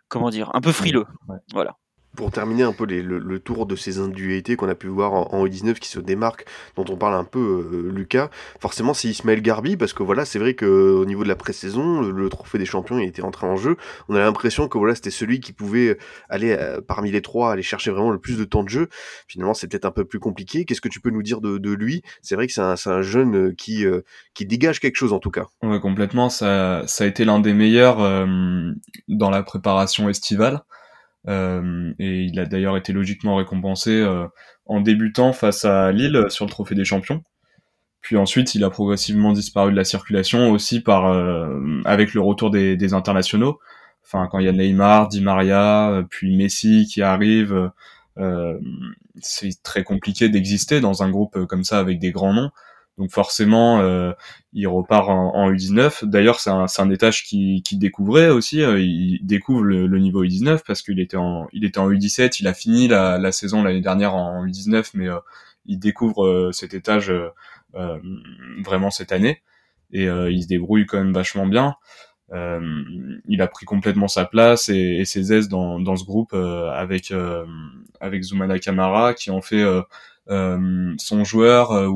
comment dire, un peu frileux. Voilà. Pour terminer un peu les- le, le tour de ces individualités qu'on a pu voir en, en U19 qui se démarquent, dont on parle un peu euh, Lucas, forcément c'est Ismaël Garbi, parce que voilà, c'est vrai qu'au niveau de la pré-saison, le, le trophée des champions il était entré en jeu. On a l'impression que voilà, c'était celui qui pouvait aller euh, parmi les trois, aller chercher vraiment le plus de temps de jeu. Finalement, c'est peut-être un peu plus compliqué. Qu'est-ce que tu peux nous dire de, de lui? C'est vrai que c'est un, un jeune euh, qui, euh, qui dégage quelque chose en tout cas. Ouais, complètement. Ça, ça a été l'un des meilleurs euh, dans la préparation estivale. Euh, et il a d'ailleurs été logiquement récompensé euh, en débutant face à Lille sur le Trophée des Champions. Puis ensuite, il a progressivement disparu de la circulation aussi par euh, avec le retour des, internationaux. Enfin, quand il y a Neymar, Di Maria, puis Messi qui arrive, c'est très compliqué d'exister dans un groupe comme ça avec des grands noms. Donc forcément, euh, il repart en, en U19. D'ailleurs, c'est un, un étage qui, découvrait aussi. euh, il découvre le, le niveau U19 parce qu'il était en, il était en U17. Il a fini la, la saison l'année dernière en U19, mais euh, il découvre euh, cet étage euh, vraiment cette année et il se débrouille quand même vachement bien. Il a pris complètement sa place et, et ses aises dans, dans ce groupe avec avec Zoumana Kamara qui en fait euh, son joueur euh,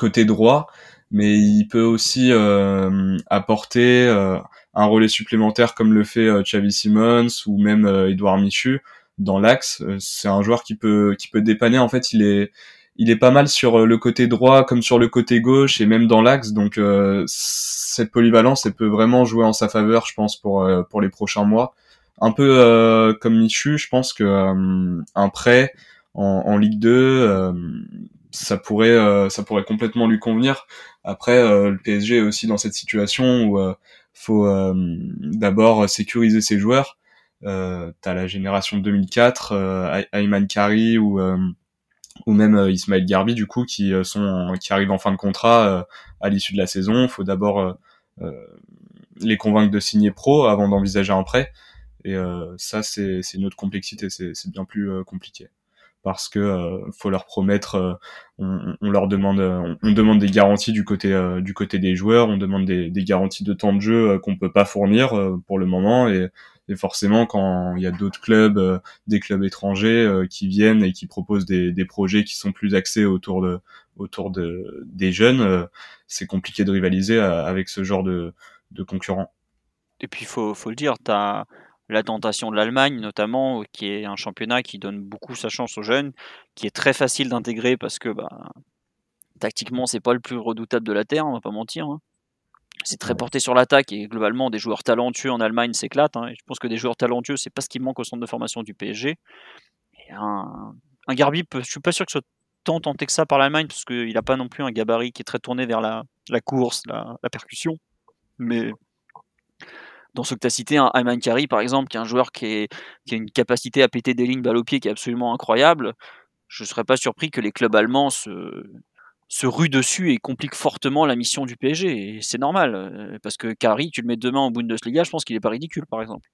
côté droit, mais il peut aussi euh, apporter euh, un relais supplémentaire comme le fait euh, Xavi Simons ou même Edouard Michu dans l'axe. C'est un joueur qui peut qui peut dépanner. En fait, il est il est pas mal sur le côté droit comme sur le côté gauche et même dans l'axe. Donc euh, cette polyvalence, elle peut vraiment jouer en sa faveur, je pense, pour euh, pour les prochains mois. Un peu euh, comme Michu, je pense que un prêt en, en Ligue 2, euh, ça pourrait euh, ça pourrait complètement lui convenir. Après, euh, le PSG est aussi dans cette situation où euh, faut euh, d'abord sécuriser ses joueurs. Euh, T'as la génération 2004, euh, Ay- Ayman Kari ou euh, ou même Ismaël Garbi du coup qui sont qui arrivent en fin de contrat à l'issue de la saison. Faut d'abord les convaincre de signer pro avant d'envisager un prêt. Et ça, c'est une autre complexité, c'est bien plus compliqué parce que euh, faut leur promettre, euh, on, on leur demande, euh, on, on demande des garanties du côté euh, du côté des joueurs, on demande des, des garanties de temps de jeu euh, qu'on peut pas fournir euh, pour le moment et, et forcément quand il y a d'autres clubs, des clubs étrangers qui viennent et qui proposent des, des projets qui sont plus axés autour de autour de des jeunes, c'est compliqué de rivaliser avec ce genre de de concurrents. Et puis, faut, faut le dire, tu as la tentation de l'Allemagne, notamment, qui est un championnat qui donne beaucoup sa chance aux jeunes, qui est très facile d'intégrer parce que bah, tactiquement, c'est pas le plus redoutable de la Terre, on va pas mentir. hein. C'est très porté sur l'attaque et globalement, des joueurs talentueux en Allemagne s'éclatent. hein. Je pense que des joueurs talentueux, c'est pas ce qui manque au centre de formation du PSG. Et un, un Garbi, peut- je suis pas sûr que ce soit tant tenté que ça par l'Allemagne, parce qu'il n'a pas non plus un gabarit qui est très tourné vers la, la course, la, la percussion. Mais dans ceux que tu as cité, un Ayman Kari par exemple, qui est un joueur qui a une capacité à péter des lignes balle au pied qui est absolument incroyable, je ne serais pas surpris que les clubs allemands se, se ruent dessus et compliquent fortement la mission du PSG. Et c'est normal, euh, parce que Kari, tu le mets demain en Bundesliga, je pense qu'il n'est pas ridicule par exemple.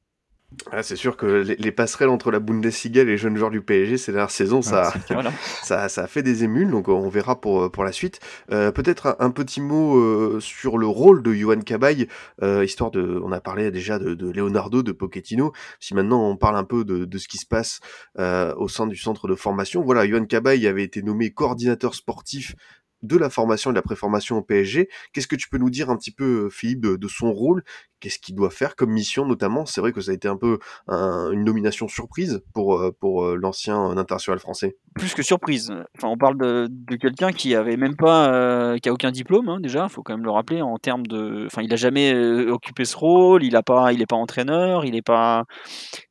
Ah, c'est sûr que les, les passerelles entre la Bundesliga et les jeunes joueurs du PSG ces dernières saisons, ça, Voilà. ça, ça a fait des émules, donc on verra pour, pour la suite. Euh, Peut-être un, un petit mot euh, sur le rôle de Johan Cabaye, euh, histoire de, on a parlé déjà de, de Leonardo, de Pochettino. Si maintenant on parle un peu de, de ce qui se passe euh, au sein du centre de formation, voilà, Johan Cabaye avait été nommé coordinateur sportif de la formation et de la préformation au PSG. Qu'est-ce que tu peux nous dire un petit peu, Philippe, de, son rôle? Qu'est-ce qu'il doit faire comme mission, notamment? C'est vrai que ça a été un peu un- une nomination surprise pour, euh, pour euh, l'ancien international français. Plus que surprise. Enfin, on parle de, de quelqu'un qui avait même pas, euh, qui a aucun diplôme hein, déjà. faut quand même le rappeler en termes de. Enfin, il a jamais euh, occupé ce rôle. Il a pas, il est pas entraîneur. Il est pas.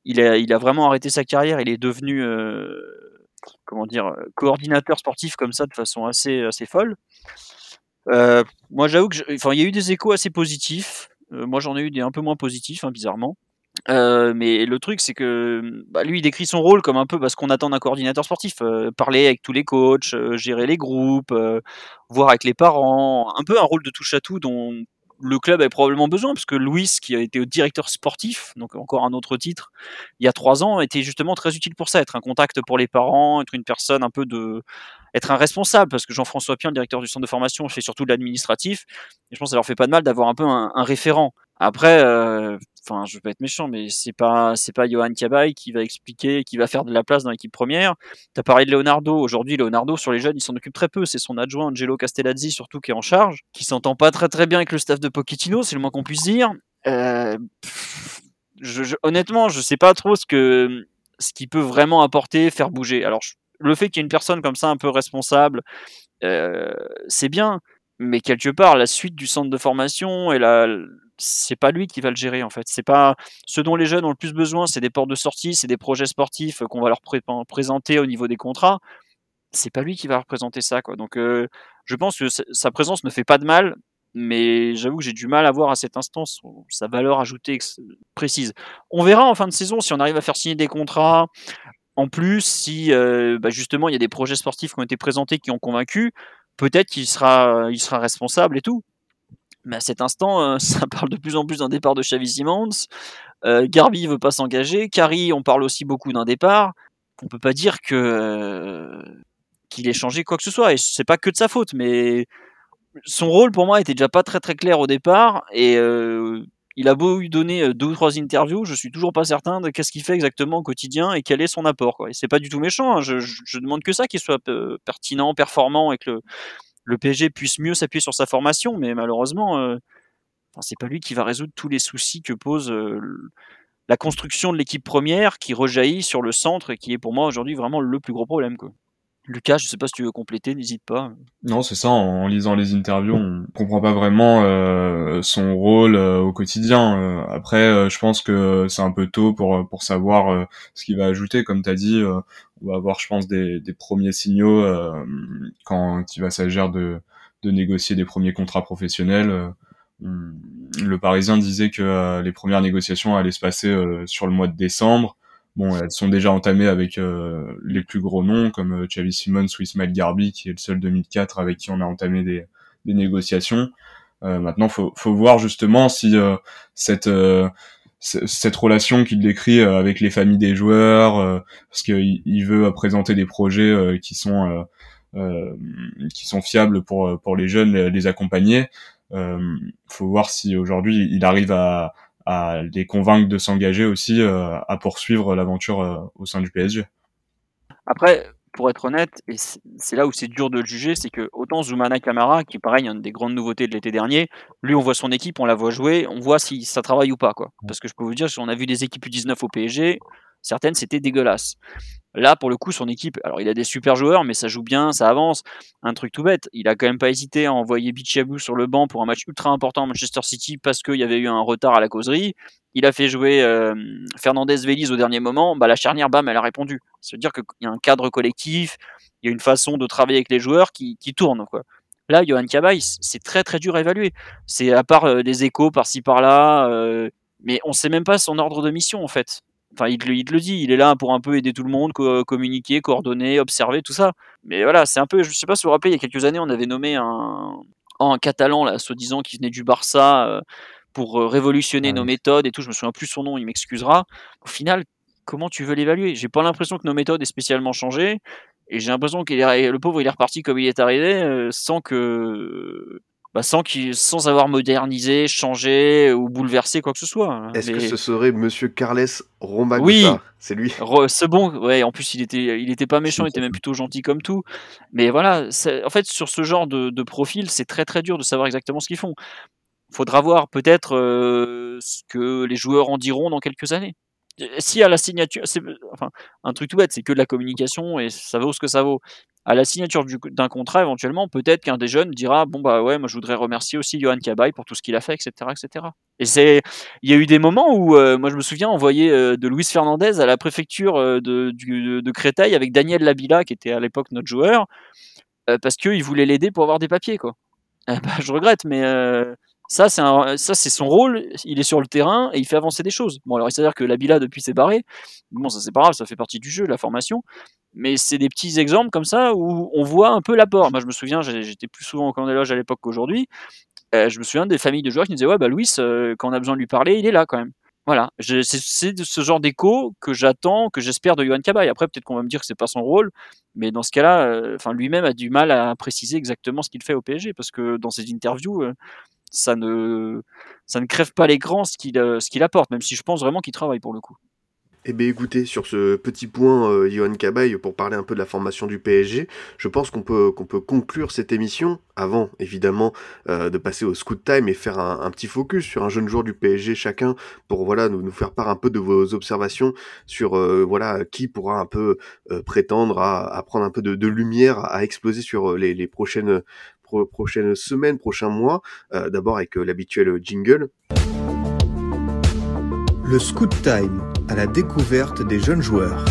Il a, il a vraiment arrêté sa carrière. Il est devenu, euh, comment dire, euh, coordinateur sportif comme ça de façon assez, assez folle. Euh, moi, j'avoue que, enfin, il y a eu des échos assez positifs. Euh, moi, j'en ai eu des un peu moins positifs, hein, bizarrement. Mais le truc, c'est que bah, lui, il décrit son rôle comme un peu bah, ce qu'on attend d'un coordinateur sportif. parler avec tous les coachs, gérer les groupes, voir avec les parents. Un peu un rôle de touche-à-tout dont le club avait probablement besoin, parce que Louis, qui a été directeur sportif, donc encore un autre titre, il y a trois ans, était justement très utile pour ça, être un contact pour les parents, être une personne un peu de... être un responsable, parce que Jean-François Pien, le directeur du centre de formation, fait surtout de l'administratif, et je pense que ça leur fait pas de mal d'avoir un peu un, référent. Après, euh, enfin, je vais pas être méchant, mais c'est pas, c'est pas Johan Cabaye qui va expliquer, qui va faire de la place dans l'équipe première. Tu as parlé de Leonardo. Aujourd'hui, Leonardo, sur les jeunes, il s'en occupe très peu. C'est son adjoint, Angelo Castellazzi, surtout, qui est en charge, qui s'entend pas très très bien avec le staff de Pochettino, c'est le moins qu'on puisse dire. Euh, je, je, honnêtement, je sais pas trop ce que, ce qui peut vraiment apporter, faire bouger. Alors, le fait qu'il y ait une personne comme ça, un peu responsable, euh, c'est bien, mais quelque part, la suite du centre de formation et la, c'est pas lui qui va le gérer en fait. C'est pas ce dont les jeunes ont le plus besoin, c'est des portes de sortie, c'est des projets sportifs qu'on va leur présenter au niveau des contrats. C'est pas lui qui va représenter ça quoi. Donc euh, je pense que sa présence ne fait pas de mal, mais j'avoue que j'ai du mal à voir à cet instant sa valeur ajoutée précise. On verra en fin de saison si on arrive à faire signer des contrats. En plus, si euh, bah justement il y a des projets sportifs qui ont été présentés qui ont convaincu, peut-être qu'il sera, il sera responsable et tout. Mais à cet instant, euh, ça parle de plus en plus d'un départ de Xavi Simons. Euh, Garbi veut pas s'engager. Kari, on parle aussi beaucoup d'un départ. On peut pas dire que euh, qu'il ait changé quoi que ce soit. Et c'est pas que de sa faute, mais son rôle pour moi était déjà pas très très clair au départ. Et euh, il a beau lui donner euh, deux ou trois interviews, je suis toujours pas certain de qu'est-ce qu'il fait exactement au quotidien et quel est son apport. Quoi. Et c'est pas du tout méchant. Hein. Je, demande que ça, qu'il soit euh, pertinent, performant et que le, le PSG puisse mieux s'appuyer sur sa formation, mais malheureusement, euh, c'est pas lui qui va résoudre tous les soucis que pose euh, la construction de l'équipe première qui rejaillit sur le centre et qui est pour moi aujourd'hui vraiment le plus gros problème. Quoi. Lucas, je sais pas si tu veux compléter, n'hésite pas. Non, c'est ça. En, lisant les interviews, on comprend pas vraiment euh, son rôle euh, au quotidien. Euh, après, je pense que c'est un peu tôt pour pour savoir ce qu'il va ajouter. Comme tu as dit, on va avoir, je pense, des, des premiers signaux quand il va s'agir de de négocier des premiers contrats professionnels. le Parisien disait que les premières négociations allaient se passer sur le mois de décembre. Bon, elles sont déjà entamées avec euh, les plus gros noms comme euh, Xavi Simons ou Ismail Garbi, qui est le seul 2004 avec qui on a entamé des, des négociations. Euh, maintenant, faut, faut voir justement si euh, cette euh, cette relation qu'il décrit euh, avec les familles des joueurs, parce qu'il il veut présenter des projets qui sont qui sont fiables pour pour les jeunes, les accompagner. faut voir si aujourd'hui il arrive à à les convaincre de s'engager aussi euh, à poursuivre l'aventure euh, au sein du PSG. Après, pour être honnête, et c'est là où c'est dur de le juger, c'est que autant Zoumana Kamara, qui pareil, une des grandes nouveautés de l'été dernier, lui on voit son équipe, on la voit jouer, on voit si ça travaille ou pas. Quoi. Parce que je peux vous dire, si on a vu des équipes U19 au PSG, certaines c'était dégueulasse. Là, pour le coup, son équipe, alors il a des super joueurs, mais ça joue bien, ça avance. Un truc tout bête, il a quand même pas hésité à envoyer Bichabou sur le banc pour un match ultra important à Manchester City parce qu'il y avait eu un retard à la causerie. Il a fait jouer euh, Fernandez Vélez au dernier moment. Bah, la charnière, bam, elle a répondu. Ça veut dire qu'il y a un cadre collectif, il y a une façon de travailler avec les joueurs qui, tourne. Là, Johan Cabaye, c'est très très dur à évaluer. C'est à part euh, des échos par-ci par-là, euh, mais on sait même pas son ordre de mission en fait. Enfin, il te, il le dit, il est là pour un peu aider tout le monde, co communiquer, coordonner, observer, tout ça. Mais voilà, c'est un peu, je sais pas si vous vous rappelez, il y a quelques années, on avait nommé un, un Catalan, là, soi-disant, qui venait du Barça euh, pour euh, révolutionner ouais. nos méthodes et tout. Je me souviens plus son nom, il m'excusera. Au final, comment tu veux l'évaluer? J'ai pas l'impression que nos méthodes aient spécialement changé. Et j'ai l'impression que le pauvre, il est reparti comme il est arrivé, euh, sans que bah, sans, sans avoir modernisé, changé ou bouleversé quoi que ce soit. hein. Est-ce Mais- que ce serait Monsieur Carles Romaguta Oui. C'est lui. Re- ce bon, ouais, en plus il était, il était pas méchant, il était même plutôt gentil comme tout. Mais voilà, c'est- en fait sur ce genre de, de profil, c'est très très dur de savoir exactement ce qu'ils font. Faudra voir peut-être euh, ce que les joueurs en diront dans quelques années. Si à la signature, c'est enfin un truc tout bête, c'est que de la communication et ça vaut ce que ça vaut. À la signature du- d'un contrat, éventuellement, peut-être qu'un des jeunes dira bon bah ouais, moi je voudrais remercier aussi Johan Cabaye pour tout ce qu'il a fait, etc., etc. Et c'est, il y a eu des moments où, euh, moi je me souviens envoyer euh, de Luis Fernandez à la préfecture euh, de, Créteil avec Daniel Labila qui était à l'époque notre joueur euh, parce qu'il voulait l'aider pour avoir des papiers quoi. Eh ben, je regrette, mais ça c'est ça c'est son rôle. Il est sur le terrain et il fait avancer des choses. Bon alors il s'avère que Labila depuis s'est barré. Bon ça c'est pas grave, ça fait partie du jeu, la formation. Mais c'est des petits exemples comme ça où on voit un peu l'apport. Moi je me souviens, j'étais plus souvent au camp des loges à l'époque qu'aujourd'hui. Euh, je me souviens des familles de joueurs qui me disaient ouais bah Louis euh, quand on a besoin de lui parler il est là quand même voilà c'est ce genre d'écho que j'attends que j'espère de Johan Cabaye après peut-être qu'on va me dire que c'est pas son rôle mais dans ce cas-là euh, lui-même a du mal à préciser exactement ce qu'il fait au PSG parce que dans ses interviews ça ne, ça ne crève pas l'écran ce qu'il ce qu'il apporte, même si je pense vraiment qu'il travaille pour le coup. Eh bien écoutez, sur ce petit point, euh, Johan Cabaye, pour parler un peu de la formation du PSG, je pense qu'on peut, qu'on peut conclure cette émission, avant évidemment euh, de passer au scoot time et faire un, petit focus sur un jeune joueur du PSG chacun, pour voilà nous, nous faire part un peu de vos observations sur euh, voilà qui pourra un peu euh, prétendre à, à, prendre un peu de, de lumière, à exploser sur les, les prochaines, pro, prochaines semaines, prochains mois, d'abord avec l'habituel jingle. Le Scoot Time, à la découverte des jeunes joueurs.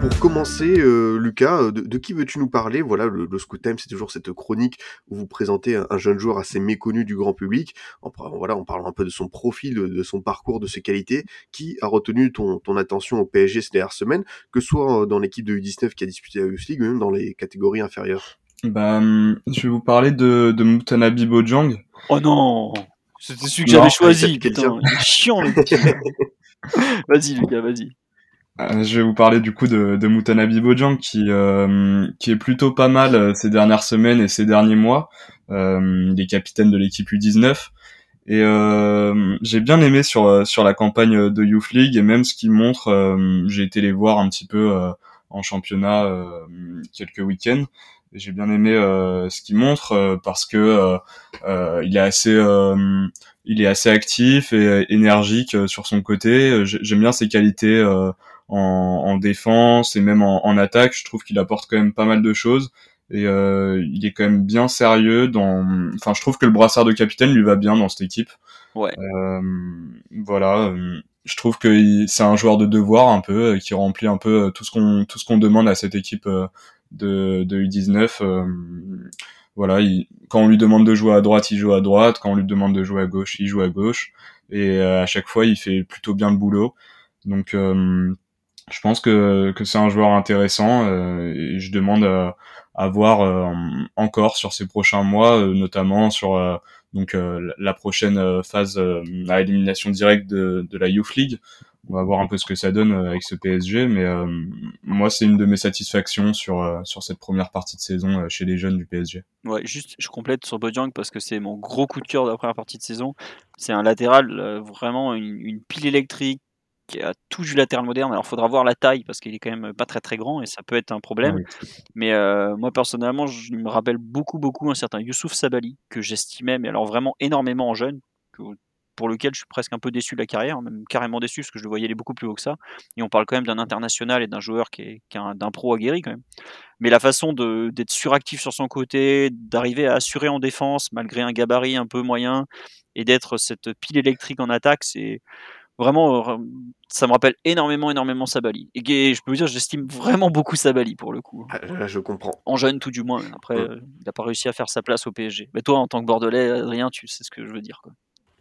Pour commencer, euh, Lucas, de, de, qui veux-tu nous parler? Voilà, le, le Scoot Time, c'est toujours cette chronique où vous présentez un, un, jeune joueur assez méconnu du grand public. En, voilà, en parlant un peu de son profil, de, de, son parcours, de ses qualités. Qui a retenu ton, ton attention au PSG ces dernières semaines, que ce soit dans l'équipe de U19 qui a disputé la Youth League, ou même dans les catégories inférieures? Bah, je vais vous parler de, de Moutanabi Bojang. Oh non c'était celui que j'avais choisi, putain. Il est chiant, le petit. vas-y, Lucas, vas-y. Euh, je vais vous parler du coup de, de Moutanabi Bojang qui, euh, qui est plutôt pas mal euh, ces dernières semaines et ces derniers mois. Euh, il est capitaine de l'équipe U19. Et euh, j'ai bien aimé sur, sur la campagne de Youth League et même ce qu'il montre, euh, j'ai été les voir un petit peu en championnat quelques week-ends j'ai bien aimé euh, ce qu'il montre euh, parce que euh, euh il est assez il est assez actif et énergique sur son côté. J'aime bien ses qualités en, en, défense et même en, en attaque. Je trouve qu'il apporte quand même pas mal de choses et il est quand même bien sérieux dans. Enfin, je trouve que le brassard de capitaine lui va bien dans cette équipe. Ouais. voilà je trouve que c'est un joueur de devoir un peu qui remplit un peu tout ce qu'on tout ce qu'on demande à cette équipe de, de U19. Euh, voilà, il, quand on lui demande de jouer à droite, il joue à droite. Quand on lui demande de jouer à gauche, il joue à gauche. Et euh, à chaque fois, il fait plutôt bien le boulot. Donc, euh, je pense que, que c'est un joueur intéressant. et je demande à, à voir encore sur ces prochains mois, notamment sur donc la prochaine phase à élimination directe de, de la Youth League on va voir un peu ce que ça donne euh, avec ce PSG, mais euh, moi c'est une de mes satisfactions sur euh, sur cette première partie de saison chez les jeunes du PSG. Ouais, juste je complète sur Bojang parce que c'est mon gros coup de cœur de la première partie de saison. C'est un latéral vraiment une, une, pile électrique qui a tout du latéral moderne. Alors faudra voir la taille parce qu'il est quand même pas très très grand et ça peut être un problème. Oui. Mais euh, moi personnellement, je me rappelle beaucoup beaucoup un certain Youssouf Sabali que j'estimais mais alors vraiment énormément en jeune que pour lequel je suis presque un peu déçu de la carrière, même carrément déçu parce que je le voyais aller beaucoup plus haut que ça. Et on parle quand même d'un international et d'un joueur qui est, qui est d'un pro aguerri quand même. Mais la façon d'être suractif sur son côté, d'arriver à assurer en défense malgré un gabarit un peu moyen et d'être cette pile électrique en attaque, c'est vraiment, euh, ça me rappelle énormément, énormément Sabali. Et je peux vous dire, j'estime vraiment beaucoup Sabali pour le coup. Ah, là, je comprends. En jeune, tout du moins. Après, ouais. euh, il n'a pas réussi à faire sa place au PSG. Mais toi, en tant que Bordelais, Adrien, tu sais ce que je veux dire. Quoi.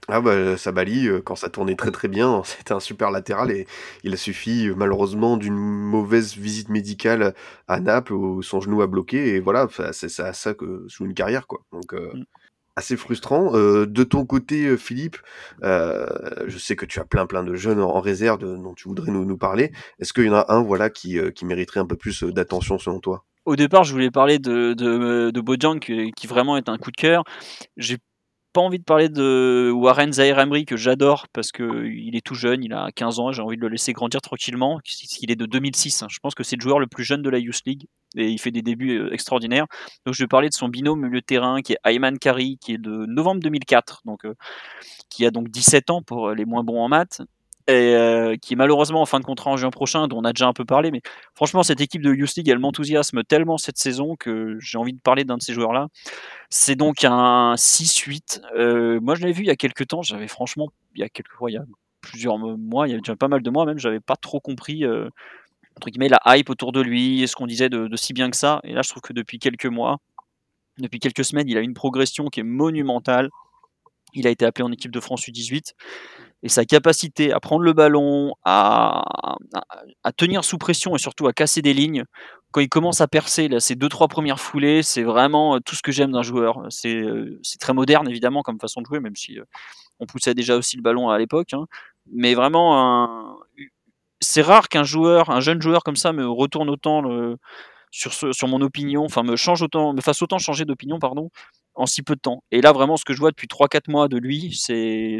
Ah bah Sabali, euh, quand ça tournait très très bien, c'était un super latéral et il a suffi euh, malheureusement d'une mauvaise visite médicale à Naples où son genou a bloqué et voilà, c'est ça, ça que sous une carrière quoi. Donc euh, mm. assez frustrant. Euh, de ton côté, Philippe, je sais que tu as plein plein de jeunes en, en réserve de, dont tu voudrais nous, nous parler. Est-ce qu'il y en a un voilà qui, qui mériterait un peu plus d'attention selon toi? Au départ, je voulais parler de, de, de Bojang qui, qui vraiment est un coup de cœur. J'ai pas envie de parler de Warren Zahir Emery que j'adore parce que il est tout jeune, il a 15 ans, j'ai envie de le laisser grandir tranquillement. Il est de 2006, hein. je pense que c'est le joueur le plus jeune de la Youth League et il fait des débuts euh, extraordinaires. Donc je vais parler de son binôme milieu terrain qui est Ayman Kari qui est de novembre 2004, donc euh, qui a donc 17 ans pour les moins bons en maths euh, qui est malheureusement en fin de contrat en juin prochain, dont on a déjà un peu parlé. Mais franchement, cette équipe de Youth League, elle m'enthousiasme tellement cette saison que j'ai envie de parler d'un de ces joueurs-là. C'est donc un 6-8. Euh, moi, je l'avais vu il y a quelques temps. J'avais franchement, il y a quelques fois, il y a plusieurs mois, il y a déjà pas mal de mois même, j'avais pas trop compris. Euh, entre guillemets, la hype autour de lui, ce qu'on disait de, de si bien que ça. Et là, je trouve que depuis quelques mois, depuis quelques semaines, il a une progression qui est monumentale. Il a été appelé en équipe de France U18 et sa capacité à prendre le ballon, à, tenir sous pression et surtout à casser des lignes. Quand il commence à percer là, ces deux trois premières foulées, c'est vraiment euh, tout ce que j'aime d'un joueur. C'est euh, très moderne évidemment comme façon de jouer, même si euh, on poussait déjà aussi le ballon à l'époque. Hein. Mais vraiment, c'est rare qu'un joueur, un jeune joueur comme ça, me retourne autant sur, sur mon opinion, enfin me change autant, me fasse autant changer d'opinion, pardon, en si peu de temps. Et là, vraiment, ce que je vois depuis 3-4 mois de lui, c'est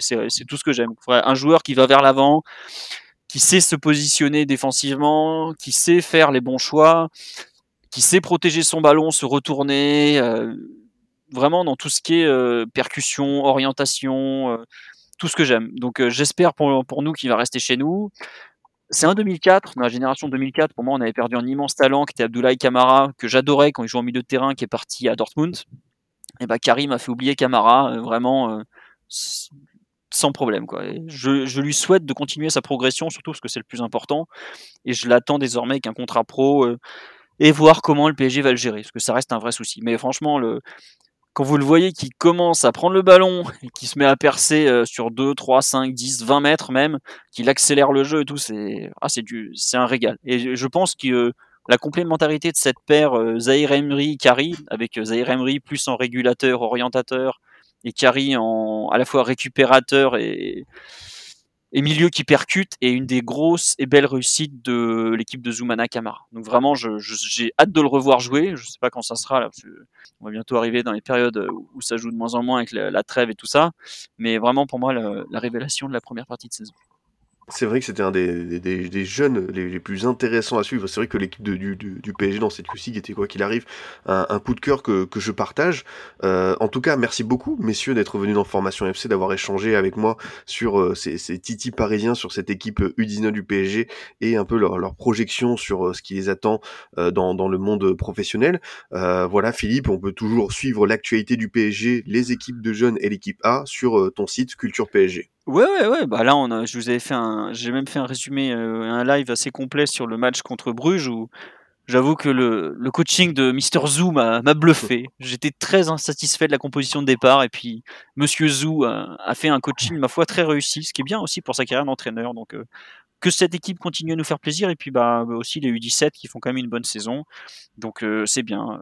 tout ce que j'aime. Un joueur qui va vers l'avant, qui sait se positionner défensivement, qui sait faire les bons choix, qui sait protéger son ballon, se retourner, euh, vraiment dans tout ce qui est euh, percussion, orientation, euh, tout ce que j'aime. Donc j'espère pour, nous qu'il va rester chez nous. C'est un 2004, dans la génération 2004, pour moi, on avait perdu un immense talent qui était Abdoulaye Kamara, que j'adorais quand il jouait en milieu de terrain, qui est parti à Dortmund. Et bah Karim a fait oublier Kamara, vraiment sans problème. Quoi. Je, je, lui souhaite de continuer sa progression, surtout parce que c'est le plus important. Et je l'attends désormais avec un contrat pro et voir comment le PSG va le gérer, parce que ça reste un vrai souci. Mais franchement, le, quand vous le voyez qui commence à prendre le ballon et qui se met à percer euh, sur 2, 3, 5, 10, 20 mètres même, qu'il accélère le jeu et tout, c'est ah, du, un régal. Et je pense que euh, la complémentarité de cette paire euh, Zahir Emery Kari avec euh, Zahir Emery plus en régulateur, orientateur et Kari en à la fois récupérateur et milieu qui percute et une des grosses et belles réussites de l'équipe de Zoumana Kamara. Donc vraiment, j'ai hâte de le revoir jouer. Je sais pas quand ça sera on va bientôt arriver dans les périodes où ça joue de moins en moins avec la, trêve et tout ça. Mais vraiment pour moi, la révélation de la première partie de saison. C'est vrai que c'était un des, jeunes les, plus intéressants à suivre. C'est vrai que l'équipe du, PSG dans cette QC était quoi qu'il arrive un, coup de cœur que, que je partage. Euh, en tout cas, merci beaucoup messieurs d'être venus dans Formation FC, d'avoir échangé avec moi sur euh, ces, ces titis parisiens, sur cette équipe U19 du PSG et un peu leur, projection sur euh, ce qui les attend dans, dans le monde professionnel. Voilà Philippe, on peut toujours suivre l'actualité du PSG, les équipes de jeunes et l'équipe A sur ton site Culture PSG. Ouais, ouais, ouais. Bah là, on a, je vous avais fait un, j'ai même fait un résumé, euh, un live assez complet sur le match contre Bruges où j'avoue que le, coaching de Mr Zou m'a, bluffé. J'étais très insatisfait de la composition de départ et puis Monsieur Zou a, a, fait un coaching ma foi très réussi, ce qui est bien aussi pour sa carrière d'entraîneur. Donc euh, que cette équipe continue à nous faire plaisir et puis bah aussi les U17 qui font quand même une bonne saison. Donc euh, c'est bien.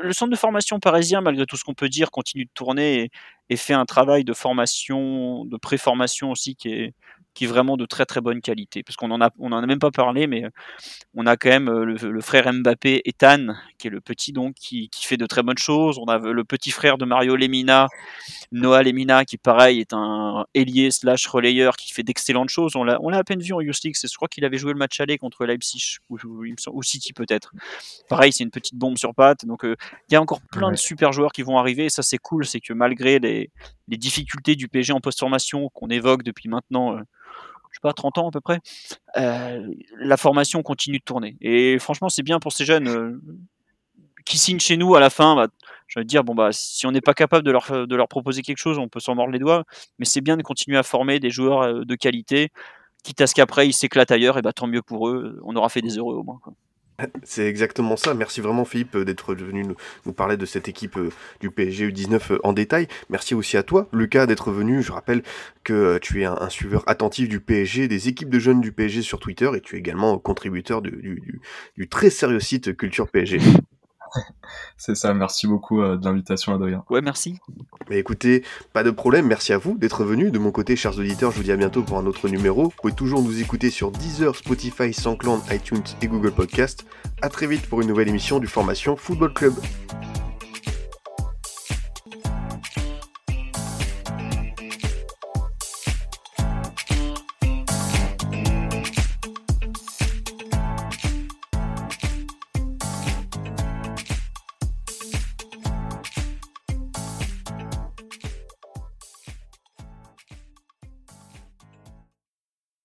Le centre de formation parisien, malgré tout ce qu'on peut dire, continue de tourner et, et fait un travail de formation, de préformation aussi qui est qui est vraiment de très très bonne qualité. Parce qu'on en a, on en a même pas parlé, mais on a quand même le, le frère Mbappé, Ethan, qui est le petit donc, qui, qui, fait de très bonnes choses. On a le petit frère de Mario Lemina, Noah Lemina, qui pareil est un ailier slash relayeur qui fait d'excellentes choses. On l'a, on l'a à peine vu en Youth League. Je crois qu'il avait joué le match aller contre Leipzig ou, ou, City peut-être. Pareil, c'est une petite bombe sur patte. Donc il y a encore plein ouais. de super joueurs qui vont arriver. Et ça c'est cool, c'est que malgré les, les difficultés du PSG en post-formation qu'on évoque depuis maintenant je sais pas, 30 ans à peu près, euh, la formation continue de tourner. Et franchement, c'est bien pour ces jeunes euh, qui signent chez nous à la fin. Bah, je vais dire, bon, bah, si on n'est pas capable de leur, proposer quelque chose, on peut s'en mordre les doigts, mais c'est bien de continuer à former des joueurs euh, de qualité, quitte à ce qu'après ils s'éclatent ailleurs, et bah, tant mieux pour eux, on aura fait des heureux au moins. C'est exactement ça. Merci vraiment Philippe d'être venu nous, parler de cette équipe du PSG U19 en détail. Merci aussi à toi Lucas d'être venu. Je rappelle que tu es un, suiveur attentif du PSG, des équipes de jeunes du PSG sur Twitter et tu es également contributeur du très sérieux site Culture PSG. C'est ça, merci beaucoup euh, de l'invitation Adrien. Ouais, merci. Mais écoutez, pas de problème, merci à vous d'être venu. De mon côté, chers auditeurs, je vous dis à bientôt pour un autre numéro. Vous pouvez toujours nous écouter sur Deezer, Spotify, SoundCloud, iTunes et Google Podcast. À très vite pour une nouvelle émission du Formation Football Club.